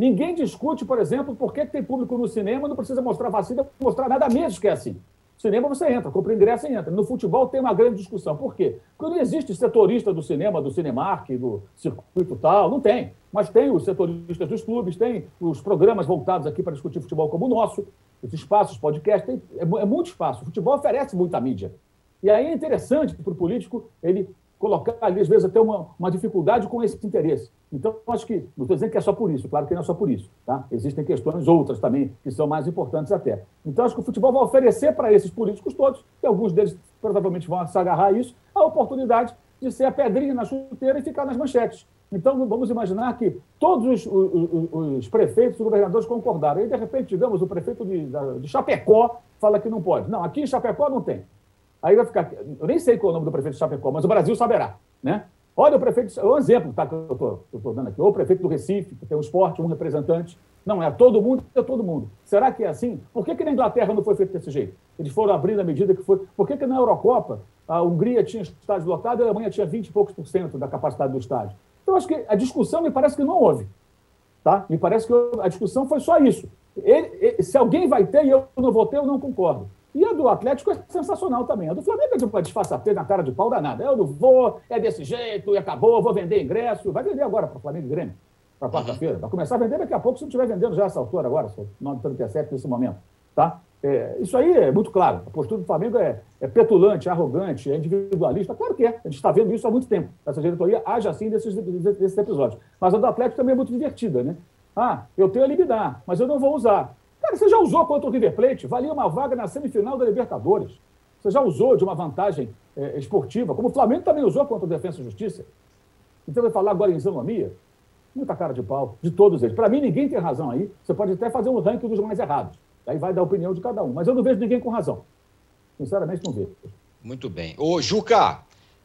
S3: Ninguém discute, por exemplo, por que tem público no cinema não precisa mostrar vacina, mostrar nada menos que é assim. Cinema você entra, compra ingresso e entra. No futebol tem uma grande discussão. Por quê? Porque não existe setorista do cinema, do Cinemark, do circuito tal, não tem. Mas tem os setoristas dos clubes, tem os programas voltados aqui para discutir futebol como o nosso, os espaços, podcast, tem, é, é muito espaço. O futebol oferece muita mídia. E aí é interessante para o político ele colocar ali, às vezes, até uma, uma dificuldade com esse interesse. Então, acho que, não estou dizendo que é só por isso, claro que não é só por isso. Tá? Existem questões outras também que são mais importantes até. Então, acho que o futebol vai oferecer para esses políticos todos, e alguns deles provavelmente vão se agarrar a isso, a oportunidade de ser a pedrinha na chuteira e ficar nas manchetes. Então, vamos imaginar que todos os, os, os prefeitos e governadores concordaram. E, de repente, digamos, o prefeito de, de Chapecó fala que não pode. Não, aqui em Chapecó não tem. Aí vai ficar. Eu nem sei qual é o nome do prefeito de Chapecó, mas o Brasil saberá. Né? Olha o prefeito. É um exemplo tá, que eu estou dando aqui. Ou o prefeito do Recife, que tem um esporte, um representante. Não, é todo mundo, é todo mundo. Será que é assim? Por que, que na Inglaterra não foi feito desse jeito? Eles foram abrindo à medida que foi. Por que, que na Eurocopa a Hungria tinha estádio lotado e a Alemanha tinha 20 e poucos por cento da capacidade do estádio? Então, acho que a discussão me parece que não houve. Tá? Me parece que a discussão foi só isso. Ele, ele, se alguém vai ter e eu não vou ter, eu não concordo. E a do Atlético é sensacional também. A do Flamengo é de uma disfarçatez na cara de pau danada. Eu não vou, é desse jeito, e acabou, vou vender ingresso. Vai vender agora para o Flamengo e Grêmio, para quarta-feira. Vai começar a vender daqui a pouco, se não estiver vendendo já essa altura agora, se não intercept nesse momento. Tá? É, isso aí é muito claro. A postura do Flamengo é, é, petulante, arrogante, é individualista. Claro que é. A gente está vendo isso há muito tempo. Essa diretoria age assim desses, desses episódios. Mas a do Atlético também é muito divertida, né? Ah, eu tenho a liminar, mas eu não vou usar. Cara, você já usou contra o River Plate? Valia uma vaga na semifinal da Libertadores. Você já usou de uma vantagem é, esportiva, como o Flamengo também usou contra o Defensa e Justiça. Então vai falar agora em isonomia? Muita cara de pau, de todos eles. Para mim, ninguém tem razão aí. Você pode até fazer um ranking dos mais errados. Aí vai dar a opinião de cada um. Mas eu não vejo ninguém com razão. Sinceramente, não vejo.
S1: Muito bem. Ô, Juca,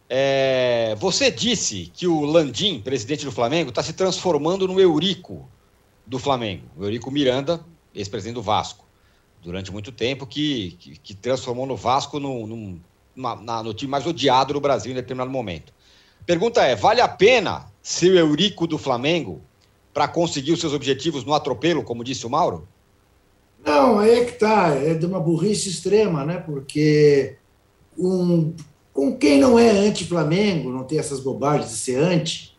S1: é... você disse que o Landim, presidente do Flamengo, está se transformando no Eurico do Flamengo. O Eurico Miranda, ex-presidente do Vasco, durante muito tempo, que, que, que transformou no Vasco no, no, na, no time mais odiado do Brasil em determinado momento. Pergunta é: vale a pena ser o Eurico do Flamengo para conseguir os seus objetivos no atropelo, como disse o Mauro?
S2: Não, aí é que tá, é de uma burrice extrema, né? Porque um, com quem não é anti-Flamengo, não tem essas bobagens de ser anti,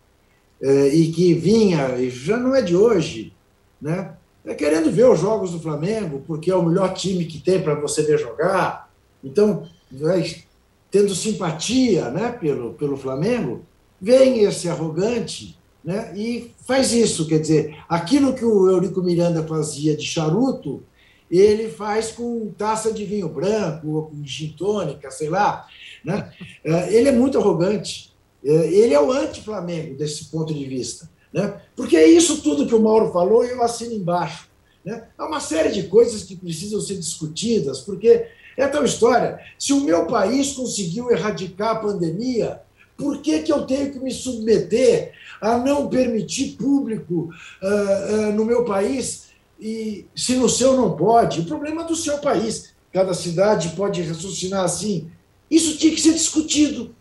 S2: é, e que vinha, já não é de hoje, né? É querendo ver os jogos do Flamengo, porque é o melhor time que tem para você ver jogar. Então, vai tendo simpatia né, pelo, pelo Flamengo, vem esse arrogante né, e faz isso. Quer dizer, aquilo que o Eurico Miranda fazia de charuto, ele faz com taça de vinho branco, ou com gin tônica, sei lá. Né? É, ele é muito arrogante. É, ele é o anti-Flamengo desse ponto de vista. Né? Porque é isso tudo que o Mauro falou e eu assino embaixo. Né? Há uma série de coisas que precisam ser discutidas, porque é tal história. Se o meu país conseguiu erradicar a pandemia, por que, que eu tenho que me submeter a não permitir público uh, uh, no meu país e se no seu não pode? O problema é do seu país. Cada cidade pode raciocinar assim. Isso tinha que ser discutido.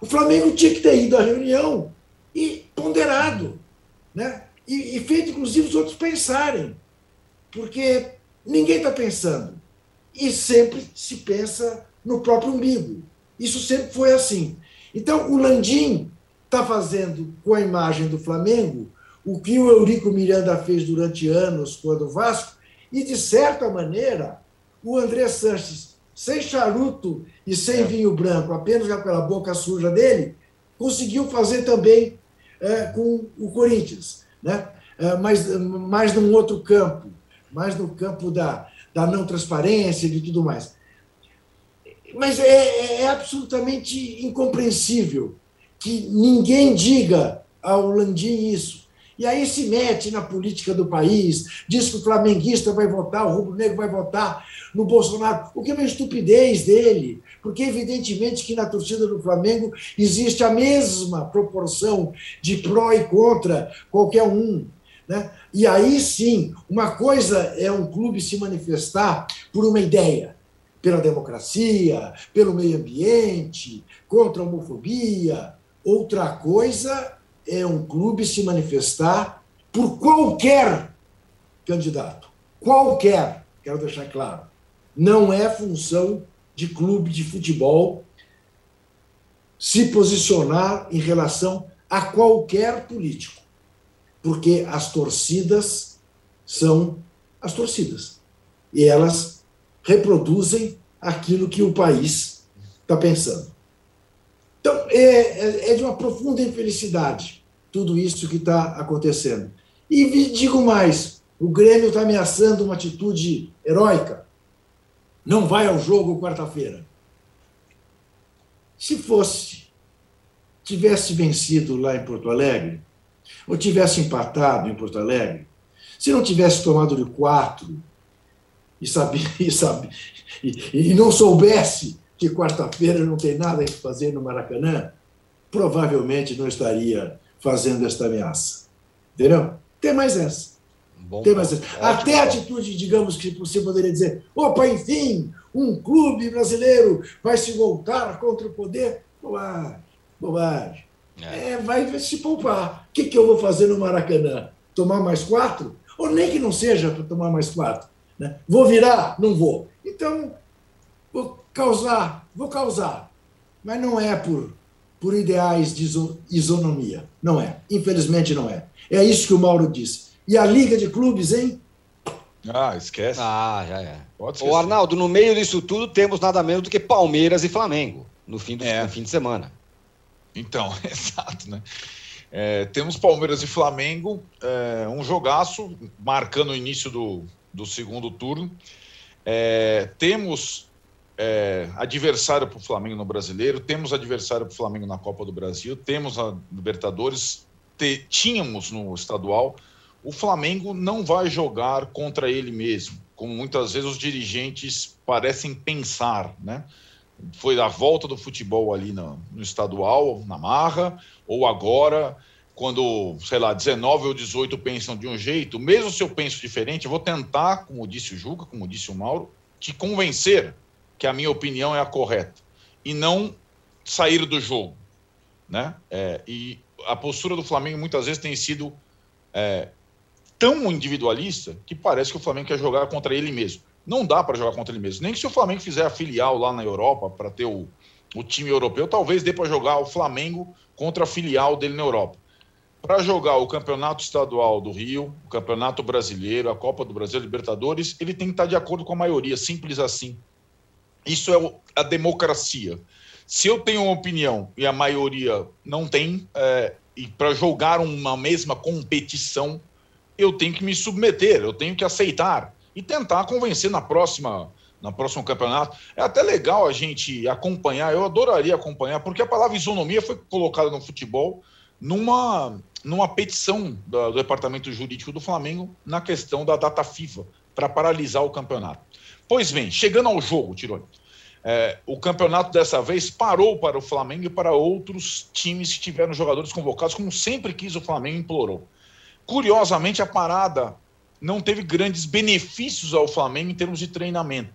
S2: O Flamengo tinha que ter ido à reunião e ponderado né? E, e feito, inclusive, os outros pensarem, porque ninguém está pensando. E sempre se pensa no próprio umbigo. Isso sempre foi assim. Então, o Landim está fazendo com a imagem do Flamengo o que o Eurico Miranda fez durante anos quando o Vasco, e, de certa maneira, o André Sanches, sem charuto e sem é. vinho branco, apenas com aquela boca suja dele, conseguiu fazer também é, com o Corinthians, né? É, mas mais num outro campo, mais no campo da, da não transparência e de tudo mais. Mas é, é, é absolutamente incompreensível que ninguém diga ao Landim isso. E aí se mete na política do país, diz que o flamenguista vai votar, o rubro-negro vai votar no Bolsonaro, o que é uma estupidez dele, porque evidentemente que na torcida do Flamengo existe a mesma proporção de pró e contra qualquer um. Né? E aí sim, uma coisa é um clube se manifestar por uma ideia, pela democracia, pelo meio ambiente, contra a homofobia. Outra coisa é um clube se manifestar por qualquer candidato. Qualquer, quero deixar claro. Não é função de clube de futebol se posicionar em relação a qualquer político, porque as torcidas são as torcidas e elas reproduzem aquilo que o país está pensando. Então, é, é, é, de uma profunda infelicidade tudo isso que está acontecendo. E digo mais: o Grêmio está ameaçando uma atitude heróica. Não vai ao jogo quarta-feira. Se fosse, tivesse vencido lá em Porto Alegre, ou tivesse empatado em Porto Alegre, se não tivesse tomado de quatro e, sabia, (laughs) e, sabia, e, e não soubesse que quarta-feira não tem nada que fazer no Maracanã, provavelmente não estaria fazendo esta ameaça. Entendeu? Tem mais essa. Bom, tem mais essa. Até a atitude, digamos, que você poderia dizer: opa, enfim, um clube brasileiro vai se voltar contra o poder. Bobagem, bobagem. É. É, vai se poupar. O que, que eu vou fazer no Maracanã? Tomar mais quatro? Ou nem que não seja para tomar mais quatro. Né? Vou virar? Não vou. Então, vou causar, vou causar. Mas não é por, por ideais de isonomia. Não é. Infelizmente não é. É isso que o Mauro disse. E a Liga de Clubes, hein?
S4: Ah, esquece.
S1: Ah, já é. Pode Ô, Arnaldo, no meio disso tudo temos nada menos do que Palmeiras e Flamengo no fim, do, é. no fim de semana.
S4: Então, (laughs) exato, né? É, temos Palmeiras e Flamengo, é, um jogaço, marcando o início do, do segundo turno. É, temos é, adversário para o Flamengo no Brasileiro, temos adversário para o Flamengo na Copa do Brasil, temos a Libertadores, te, tínhamos no estadual. O Flamengo não vai jogar contra ele mesmo, como muitas vezes os dirigentes parecem pensar, né? Foi a volta do futebol ali no, no estadual, na marra, ou agora, quando, sei lá, 19 ou 18 pensam de um jeito, mesmo se eu penso diferente, eu vou tentar, como disse o Juca, como disse o Mauro, te convencer que a minha opinião é a correta e não sair do jogo, né? É, e a postura do Flamengo muitas vezes tem sido é, tão individualista que parece que o Flamengo quer jogar contra ele mesmo. Não dá para jogar contra ele mesmo. Nem que se o Flamengo fizer a filial lá na Europa para ter o, o time europeu, talvez dê para jogar o Flamengo contra a filial dele na Europa. Para jogar o Campeonato Estadual do Rio, o Campeonato Brasileiro, a Copa do Brasil, Libertadores, ele tem que estar de acordo com a maioria, simples assim. Isso é a democracia. Se eu tenho uma opinião e a maioria não tem, é, e para jogar uma mesma competição, eu tenho que me submeter, eu tenho que aceitar e tentar convencer na próxima na próximo campeonato. É até legal a gente acompanhar, eu adoraria acompanhar, porque a palavra isonomia foi colocada no futebol numa, numa petição do, do departamento jurídico do Flamengo na questão da data FIFA para paralisar o campeonato. Pois bem, chegando ao jogo, Tironi, é, o campeonato dessa vez parou para o Flamengo e para outros times que tiveram jogadores convocados, como sempre quis o Flamengo implorou. Curiosamente, a parada não teve grandes benefícios ao Flamengo em termos de treinamento.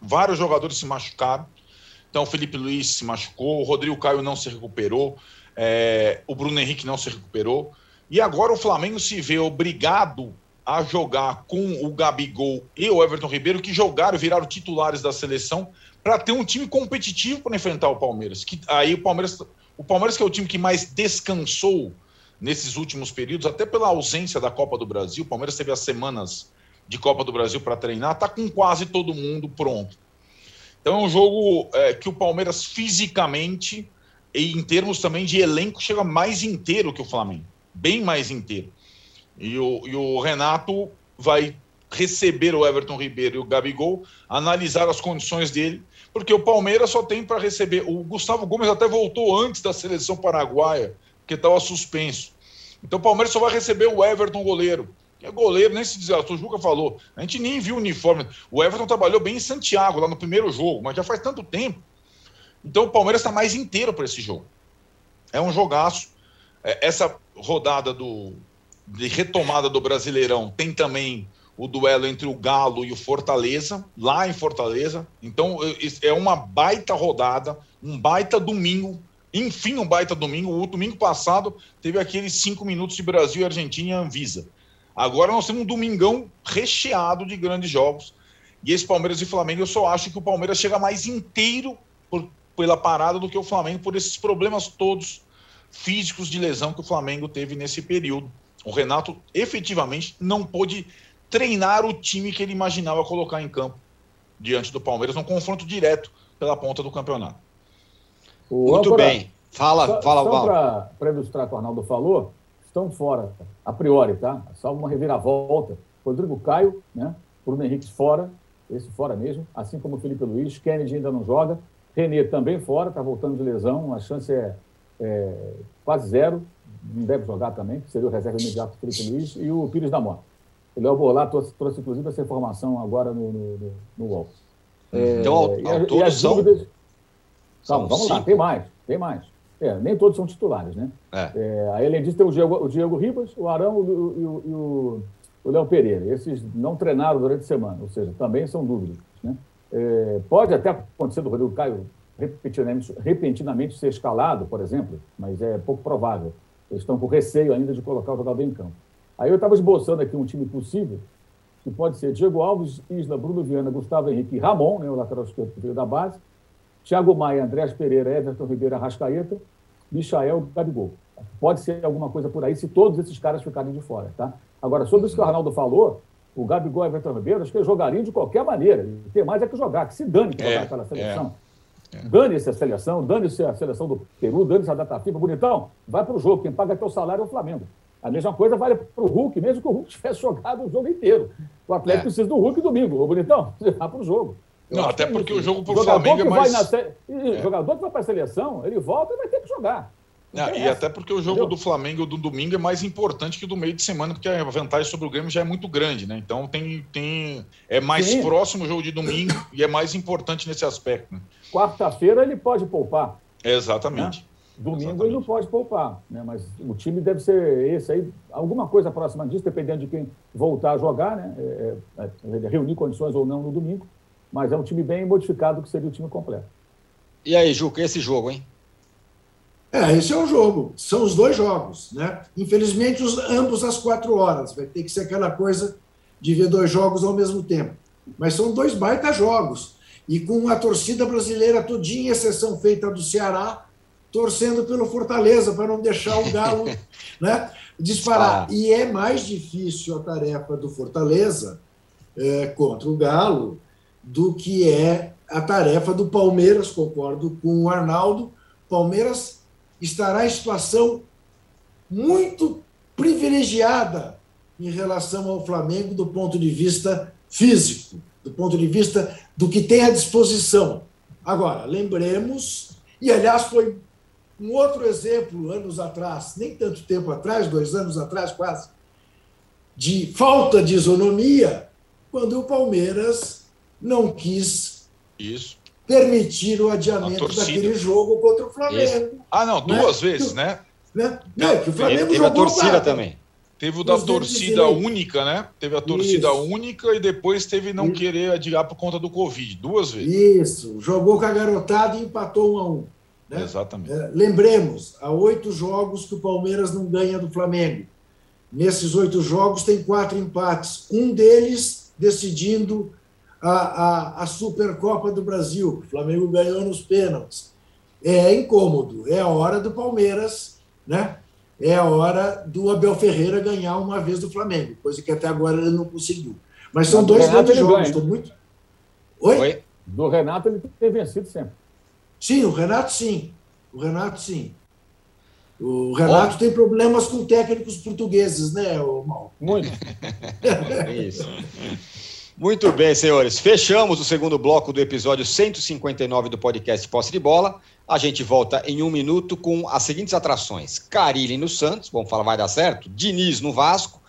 S4: Vários jogadores se machucaram. Então, o Felipe Luiz se machucou, o Rodrigo Caio não se recuperou, é, o Bruno Henrique não se recuperou. E agora o Flamengo se vê obrigado a jogar com o Gabigol e o Everton Ribeiro, que jogaram, viraram titulares da seleção, para ter um time competitivo para enfrentar o Palmeiras. Que aí o Palmeiras o Palmeiras que é o time que mais descansou nesses últimos períodos, até pela ausência da Copa do Brasil. O Palmeiras teve as semanas de Copa do Brasil para treinar, está com quase todo mundo pronto. Então é um jogo é, que o Palmeiras fisicamente e em termos também de elenco chega mais inteiro que o Flamengo, bem mais inteiro. E o, e o Renato vai receber o Everton Ribeiro e o Gabigol, analisar as condições dele, porque o Palmeiras só tem para receber. O Gustavo Gomes até voltou antes da seleção paraguaia, porque estava suspenso. Então o Palmeiras só vai receber o Everton goleiro. Que é goleiro, nem se diz, o Juca falou. A gente nem viu o uniforme. O Everton trabalhou bem em Santiago, lá no primeiro jogo, mas já faz tanto tempo. Então o Palmeiras está mais inteiro para esse jogo. É um jogaço. É, essa rodada do, de retomada do Brasileirão tem também o duelo entre o Galo e o Fortaleza, lá em Fortaleza. Então é uma baita rodada, um baita domingo. Enfim, um baita domingo. O domingo passado teve aqueles cinco minutos de Brasil e Argentina e Anvisa. Agora nós temos um domingão recheado de grandes jogos. E esse Palmeiras e Flamengo, eu só acho que o Palmeiras chega mais inteiro por, pela parada do que o Flamengo, por esses problemas todos físicos de lesão que o Flamengo teve nesse período. O Renato efetivamente não pôde treinar o time que ele imaginava colocar em campo diante do Palmeiras, num confronto direto pela ponta do campeonato.
S1: O Muito bem. Fala, só, fala,
S3: Só para ilustrar o que o Arnaldo falou, estão fora, a priori, tá? Salvo uma reviravolta. Rodrigo Caio, né? Bruno Henrique fora, esse fora mesmo, assim como o Felipe Luiz. Kennedy ainda não joga. Renê também fora, está voltando de lesão, a chance é, é, quase zero, não deve jogar também, que seria o reserva imediato do Felipe Luiz, e o Pires da Mota. O Léo Borlat trouxe, trouxe, inclusive, essa informação agora no, no, no, no UOL.
S1: É, então, ao, ao e, e as são... dúvidas...
S3: Calma, vamos cinco. lá, tem mais, tem mais. É, nem todos são titulares, né? É. É, aí, além disso, tem o Diego, o Diego Ribas, o Arão o, o, o, o Léo Pereira. Esses não treinaram durante a semana, ou seja, também são dúvidas. Né? É, pode até acontecer do Rodrigo Caio repentinamente, repentinamente ser escalado, por exemplo, mas é pouco provável. Eles estão com receio ainda de colocar o jogador em campo. Aí eu estava esboçando aqui um time possível, que pode ser Diego Alves, Isla, Bruno Viana, Gustavo Henrique e Ramon, né, o lateral esquerdo que veio da base, Thiago Maia, Andrés Pereira, Everton Ribeiro, Arrascaeta, Michael Gabigol. Pode ser alguma coisa por aí se todos esses caras ficarem de fora, tá? Agora, sobre isso que o Arnaldo falou, o Gabigol e Everton Ribeiro, acho que eles jogariam de qualquer maneira. Tem mais é que jogar, que se dane que é, jogar aquela seleção. É, é. Dane-se a seleção, dane-se a seleção do Peru, dane-se a data FIFA. Bonitão, vai para o jogo. Quem paga teu salário é o Flamengo. A mesma coisa vale para o Hulk, mesmo que o Hulk (laughs) tivesse jogado o jogo inteiro. O Atlético é. precisa do Hulk domingo. Ô, Bonitão, (laughs) você vai para o jogo.
S4: Eu não, até porque isso. o jogo para o Flamengo é mais...
S3: Se... É. Jogador que vai para a seleção, ele volta e vai ter que jogar.
S4: Não, e até porque o jogo Entendeu? do Flamengo do domingo é mais importante que o do meio de semana, porque a vantagem sobre o Grêmio já é muito grande, né? Então tem, tem é mais Sim. próximo o jogo de domingo e é mais importante nesse aspecto. Né?
S3: Quarta-feira ele pode poupar.
S4: Exatamente. Né?
S3: Domingo
S4: Exatamente.
S3: ele não pode poupar, né? Mas o time deve ser esse aí, alguma coisa próxima disso, dependendo de quem voltar a jogar, né? É, é, é reunir condições ou não no domingo. Mas é um time bem modificado que seria o time completo.
S1: E aí, Juca, esse jogo, hein?
S2: É, esse é o jogo. São os dois jogos, né? Infelizmente, os, ambos às quatro horas. Vai ter que ser aquela coisa de ver dois jogos ao mesmo tempo. Mas são dois baita jogos. E com a torcida brasileira todinha, exceção feita do Ceará, torcendo pelo Fortaleza para não deixar o Galo (laughs) né, disparar. Ah. E é mais difícil a tarefa do Fortaleza é, contra o Galo do que é a tarefa do Palmeiras, concordo com o Arnaldo. Palmeiras estará em situação muito privilegiada em relação ao Flamengo do ponto de vista físico, do ponto de vista do que tem à disposição. Agora, lembremos, e aliás foi um outro exemplo, anos atrás, nem tanto tempo atrás, dois anos atrás quase, de falta de isonomia, quando o Palmeiras não quis
S4: Isso.
S2: permitir o adiamento daquele jogo contra o Flamengo. Isso.
S4: Ah, não, né? duas né? vezes, né?
S2: né? Não, que o Flamengo
S1: teve jogou a torcida também.
S4: Teve o da torcida única, né? Teve a torcida Isso. única e depois teve não Isso. querer adiar por conta do Covid, duas vezes.
S2: Isso, jogou com a garotada e empatou um a um.
S4: Né? Exatamente. É,
S2: lembremos, há oito jogos que o Palmeiras não ganha do Flamengo. Nesses oito jogos tem quatro empates, um deles decidindo a, a, a Supercopa do Brasil. O Flamengo ganhou nos pênaltis. é incômodo. É a hora do Palmeiras, né? É a hora do Abel Ferreira ganhar uma vez do Flamengo, coisa que até agora ele não conseguiu. Mas são
S3: Mas
S2: dois
S3: Renato
S2: grandes jogos. Estou muito. Oi?
S1: Oi?
S3: Do Renato, ele tem vencido sempre.
S2: Sim, o Renato sim. O Renato sim. O Renato tem problemas com técnicos portugueses, né, o Mal?
S3: Muito. (laughs)
S1: É isso. Muito bem, senhores. Fechamos o segundo bloco do episódio 159 do podcast Posse de Bola. A gente volta em um minuto com as seguintes atrações: Carilli no Santos, vamos falar, vai dar certo? Diniz no Vasco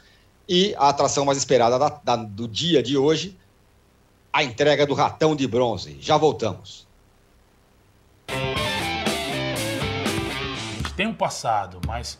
S1: e a atração mais esperada da- da- do dia de hoje, a entrega do ratão de bronze. Já voltamos.
S9: Um passado, mas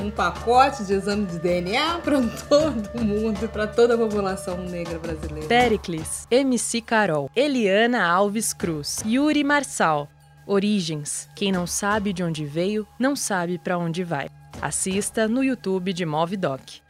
S10: Um pacote de exame de DNA (laughs) para todo mundo e para toda a população negra brasileira.
S11: Pericles, MC Carol, Eliana Alves Cruz, Yuri Marçal. Origens. Quem não sabe de onde veio, não sabe pra onde vai. Assista no YouTube de Movidoc.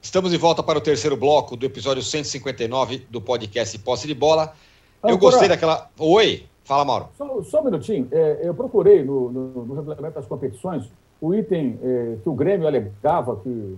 S1: Estamos de volta para o terceiro bloco do episódio 159 do podcast Posse de Bola. Eu gostei daquela. Oi, fala, Mauro.
S3: Só, só um minutinho. É, eu procurei no, no, no regulamento das competições o item é, que o Grêmio alegava que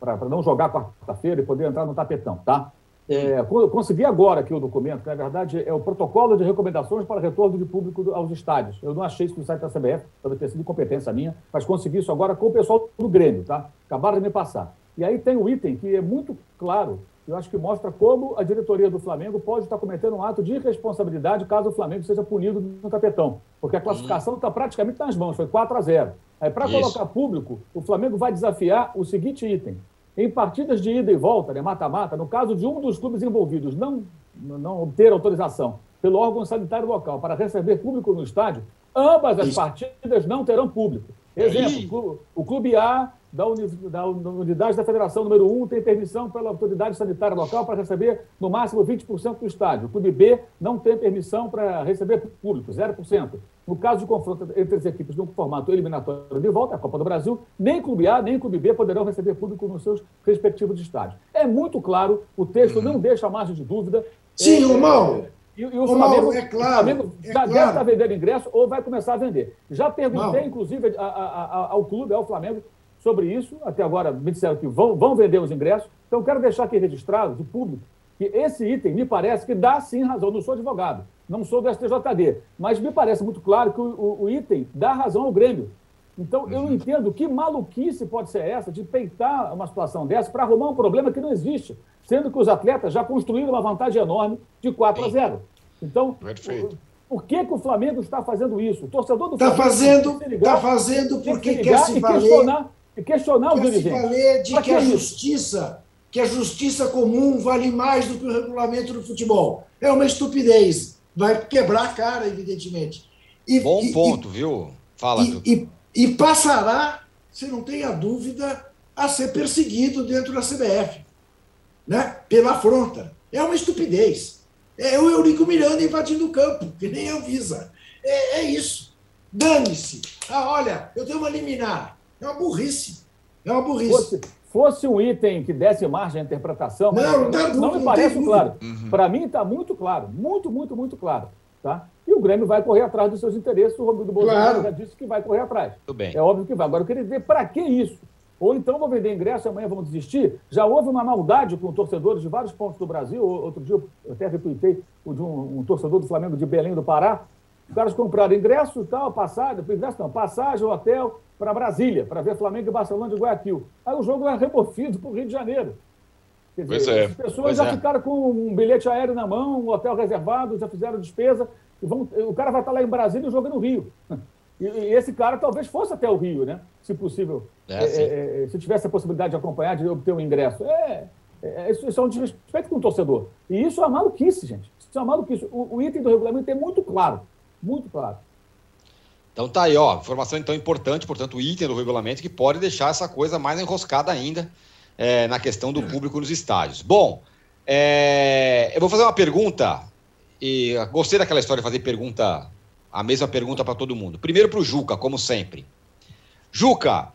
S3: para não jogar quarta-feira e poder entrar no tapetão, tá? É, co- consegui agora aqui o documento, que na verdade é o protocolo de recomendações para retorno de público aos estádios. Eu não achei isso no site da CBF, talvez tenha sido incompetência minha, mas consegui isso agora com o pessoal do Grêmio, tá? Acabaram de me passar. E aí tem o item que é muito claro, eu acho que mostra como a diretoria do Flamengo pode estar cometendo um ato de irresponsabilidade caso o Flamengo seja punido no tapetão. Porque a classificação está praticamente nas mãos, foi 4 a 0. Aí, para colocar público, o Flamengo vai desafiar o seguinte item. Em partidas de ida e volta, né, mata-mata, no caso de um dos clubes envolvidos não, não obter autorização pelo órgão sanitário local para receber público no estádio, ambas as
S2: Isso.
S3: partidas não terão público. Exemplo,
S1: Ih.
S3: o clube, o clube A da, uni- da unidade da federação número 1 tem permissão pela autoridade sanitária local para receber no máximo 20% do estádio. O clube B não tem permissão para receber público, 0%. No caso de confronto entre as equipes no formato eliminatório de volta, a Copa do Brasil, nem clube A nem clube B poderão receber público nos seus respectivos estádios. É muito claro, o texto não deixa margem de dúvida.
S2: Sim,
S3: É,
S2: ô Mal.
S3: e, e o
S2: Ô,
S3: Flamengo,
S2: Mauro, é claro,
S3: o Flamengo
S2: é
S3: já
S2: claro.
S3: deve estar vendendo ingresso ou vai começar a vender. Já perguntei,
S2: Mauro.
S3: inclusive, a- a- a- ao clube, ao Flamengo, sobre isso. Até agora me disseram que vão, vão vender os ingressos. Então, quero deixar aqui registrado, de público, que esse item me parece que dá sim razão. Não sou advogado, não sou do STJD, mas me parece muito claro que o, o- o item dá razão ao Grêmio. Então, eu não entendo que maluquice pode ser essa de peitar uma situação dessa para arrumar um problema que não existe, sendo que os atletas já construíram uma vantagem enorme de 4 a 0. Então,
S4: Perfeito.
S3: por que, que o Flamengo está fazendo isso? O torcedor do
S2: Está
S3: Flamengo
S2: fazendo,
S3: tem que se ligar,
S2: tá fazendo
S3: tem que
S2: porque
S3: se
S2: quer se valer,
S3: questionar, e questionar o
S2: quer se
S3: dirigente.
S2: valer de
S3: Pra
S2: que a
S3: isso?
S2: justiça, que a justiça comum vale mais do que o regulamento do futebol. É uma estupidez. Vai quebrar a cara, evidentemente. E,
S1: Bom
S2: e-
S1: ponto, viu? Fala,
S2: e, e, e passará, se não tenha dúvida, a ser perseguido dentro da CBF, né? pela afronta. É uma estupidez. É o Eurico Miranda invadindo o campo, que nem avisa. É, é isso. Dane-se. Ah, olha, eu tenho uma liminar. É uma burrice. É uma burrice.
S3: Fosse, fosse um item que desse margem à interpretação,
S2: Não, não dá dúvida,
S3: não me
S2: não
S3: parece
S2: tem
S3: claro.
S2: dúvida.
S3: Para mim está muito claro, muito, muito, muito claro. Tá? E o Grêmio vai correr atrás dos seus interesses, o Rodrigo Bolsonaro
S2: Claro.
S3: já disse que vai correr atrás.
S1: Tudo bem.
S3: É óbvio que vai. Agora, eu queria dizer, para que isso? Ou então vou vender ingresso e amanhã vamos desistir? Já houve uma maldade com torcedores de vários pontos do Brasil. Outro dia eu até retuitei o de um, um torcedor do Flamengo de Belém do Pará. Os caras compraram ingresso e tal, passagem, ingresso não, passagem, hotel para Brasília, para ver Flamengo e Barcelona de Guayaquil. Aí o jogo é removido para o Rio de Janeiro. Quer
S4: Pois é,
S3: as pessoas
S1: pois
S3: já
S1: é.
S3: ficaram com um bilhete aéreo na mão, um hotel reservado, já fizeram despesa Vão, o cara vai estar lá em Brasília e é no Rio. E, e, esse cara talvez fosse até o Rio, né? Se possível. É, é, é, se tivesse a possibilidade de acompanhar, de obter um ingresso. É, é, isso, isso é um desrespeito com o torcedor. E isso é uma maluquice, gente. Isso é uma maluquice. O, o item do regulamento é muito claro. Muito claro.
S1: Então tá aí, ó. Informação então importante, portanto, o item do regulamento que pode deixar essa coisa mais enroscada ainda é, na questão do público nos estádios. Bom, é, eu vou fazer uma pergunta, e gostei daquela história de fazer pergunta, a mesma pergunta para todo mundo. Primeiro para o Juca, como sempre. Juca,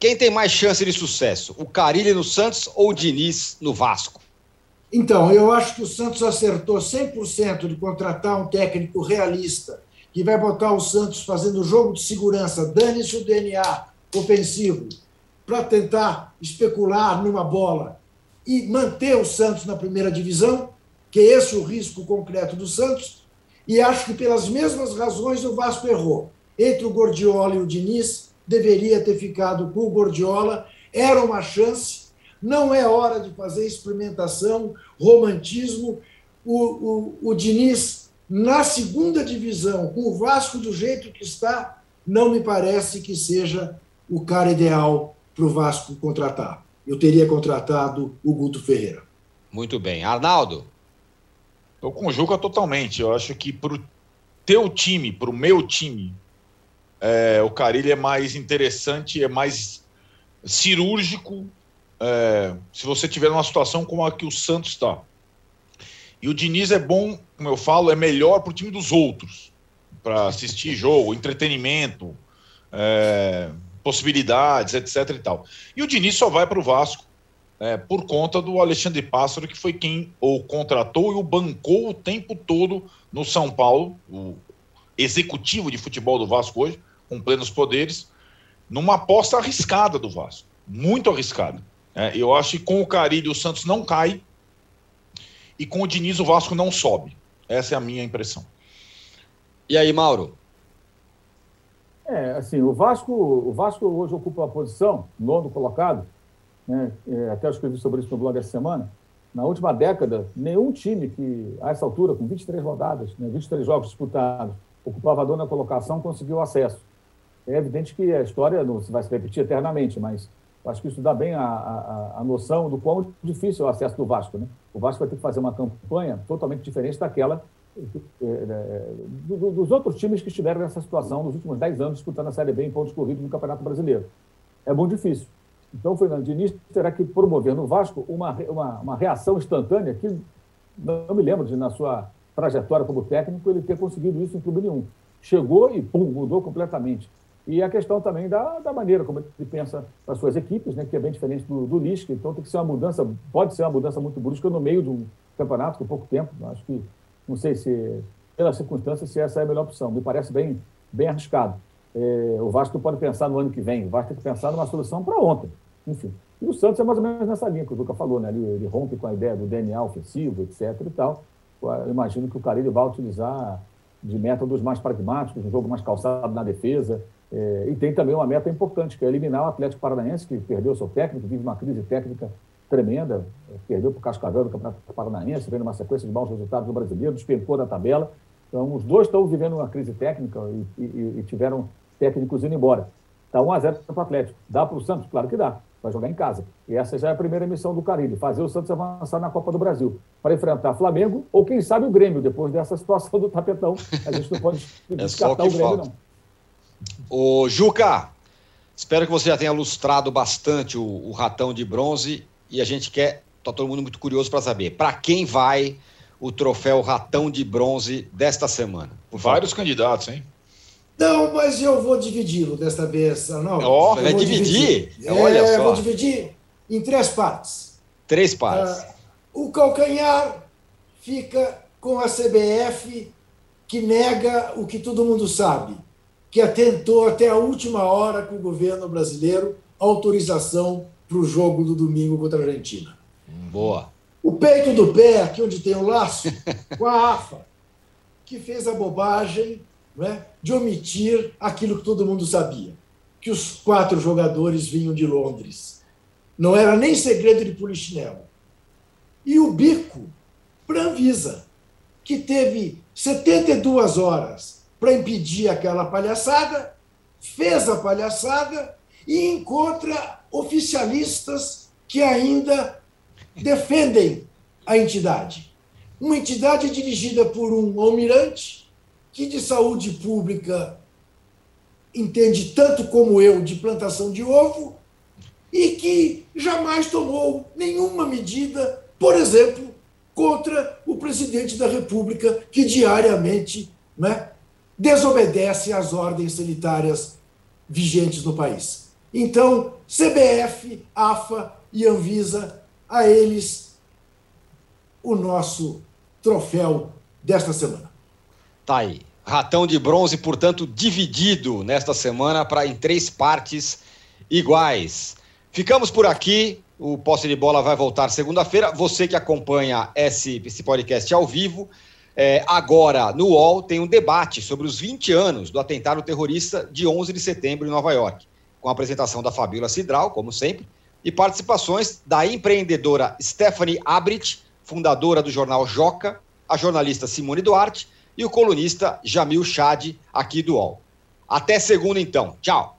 S1: quem tem mais chance de sucesso? O Carilli no Santos ou o Diniz no Vasco?
S2: Então, eu acho que o Santos acertou 100% de contratar um técnico realista que vai botar o Santos fazendo jogo de segurança, dane-se o DNA ofensivo, para tentar especular numa bola e manter o Santos na primeira divisão, que é esse o risco concreto do Santos, e acho que pelas mesmas razões o Vasco errou. Entre o Gordiola e o Diniz, deveria ter ficado com o Gordiola, era uma chance, não é hora de fazer experimentação, romantismo. O, o, o Diniz, na segunda divisão, com o Vasco do jeito que está, não me parece que seja o cara ideal para o Vasco contratar. Eu teria contratado o Guto Ferreira.
S1: Muito bem. Arnaldo?
S4: Eu conjugo totalmente. Eu acho que para o teu time, para o meu time, é, o Carilli é mais interessante, é mais cirúrgico. É, se você tiver uma situação como a que o Santos está. E o Diniz é bom, como eu falo, é melhor para o time dos outros, para assistir jogo, entretenimento. É, possibilidades, etc. e tal. E o Diniz só vai para o Vasco é, por conta do Alexandre Pássaro, que foi quem o contratou e o bancou o tempo todo no São Paulo, o executivo de futebol do Vasco hoje, com plenos poderes, numa aposta arriscada do Vasco, muito arriscada. É, eu acho que com o Carilho o Santos não cai e com o Diniz o Vasco não sobe. Essa é a minha impressão.
S1: E aí, Mauro?
S3: É, assim, o Vasco, o Vasco hoje ocupa a posição, nono colocado, né? É, até eu escrevi sobre isso no blog essa semana. Na última década, nenhum time que, a essa altura, com 23 rodadas, né, 23 jogos disputados, ocupava a nona colocação, conseguiu acesso. É evidente que a história não vai se repetir eternamente, mas acho que isso dá bem a, a, a noção do quão difícil é o acesso do Vasco. Né? O Vasco vai ter que fazer uma campanha totalmente diferente daquela é, é, dos outros times que estiveram nessa situação nos últimos 10 anos disputando a Série B em pontos corridos no Campeonato Brasileiro. É muito difícil. Então, o Fernando Diniz terá que promover no Vasco uma, uma, uma reação instantânea que não me lembro de, na sua trajetória como técnico, ele ter conseguido isso em clube nenhum. Chegou e, pum, mudou completamente. E a questão também da, da maneira como ele pensa as suas equipes, né, que é bem diferente do, do Lisca. Então, tem que ser uma mudança, pode ser uma mudança muito brusca no meio de um campeonato com pouco tempo. Acho que não sei se, pelas circunstâncias, se essa é a melhor opção. Me parece bem, bem arriscado. É, o Vasco pode pensar no ano que vem, o Vasco tem que pensar numa solução para ontem. Enfim. E o Santos é mais ou menos nessa linha que o Duca falou, né? Ele, ele rompe com a ideia do DNA ofensivo, etc. e tal. Eu imagino que o Carilho vai utilizar de métodos mais pragmáticos, um jogo mais calçado na defesa. É, e tem também uma meta importante, que é eliminar o Atlético Paranaense, que perdeu seu técnico, vive uma crise técnica tremenda, perdeu para o Cascavel do Campeonato Paranaense, vem numa sequência de maus resultados do brasileiro, despencou da tabela. Então, os dois estão vivendo uma crise técnica e, e, e tiveram técnicos indo embora. Está 1 a 0 para o Atlético. Dá para o Santos? Claro que dá. Vai jogar em casa. E essa já é a primeira missão do Caribe, fazer o Santos avançar na Copa do Brasil, para enfrentar Flamengo ou, quem sabe, o Grêmio, depois dessa situação do tapetão. A gente não pode (laughs)
S1: é descartar o Grêmio, falta. não. Ô, Juca, espero que você já tenha lustrado bastante o, o ratão de bronze e a gente quer, tá todo mundo muito curioso para saber, para quem vai o troféu Ratão de Bronze desta semana?
S4: Vários candidatos, hein?
S2: Não, mas eu vou dividi-lo desta vez, não.
S1: Oh, vai dividir?
S2: dividir. É, Olha só. Vou dividir em três partes.
S1: Três partes.
S2: Uh, o calcanhar fica com a CBF que nega o que todo mundo sabe, que atentou até a última hora com o governo brasileiro autorização para o jogo do domingo contra a Argentina.
S1: Boa.
S2: O peito do pé, aqui onde tem o laço, (laughs) com a AFA, que fez a bobagem né, de omitir aquilo que todo mundo sabia, que os quatro jogadores vinham de Londres. Não era nem segredo de polichinelo. E o bico para Anvisa, que teve 72 horas para impedir aquela palhaçada, fez a palhaçada e encontra oficialistas que ainda defendem a entidade. Uma entidade dirigida por um almirante que de saúde pública entende tanto como eu de plantação de ovo e que jamais tomou nenhuma medida, por exemplo, contra o presidente da República, que diariamente né, desobedece às ordens sanitárias vigentes no país. Então, CBF, AFA e Anvisa, a eles o nosso troféu desta semana.
S1: Tá aí. Ratão de bronze, portanto, dividido nesta semana para em três partes iguais. Ficamos por aqui. O Posse de Bola vai voltar segunda-feira. Você que acompanha esse, esse podcast ao vivo, é, agora no UOL tem um debate sobre os 20 anos do atentado terrorista de 11 de setembro em Nova York, com a apresentação da Fabíola Cidral, como sempre, e participações da empreendedora Stephanie Abrit, fundadora do jornal Joca, a jornalista Simone Duarte e o colunista Jamil Chad, aqui do UOL. Até segunda, então. Tchau.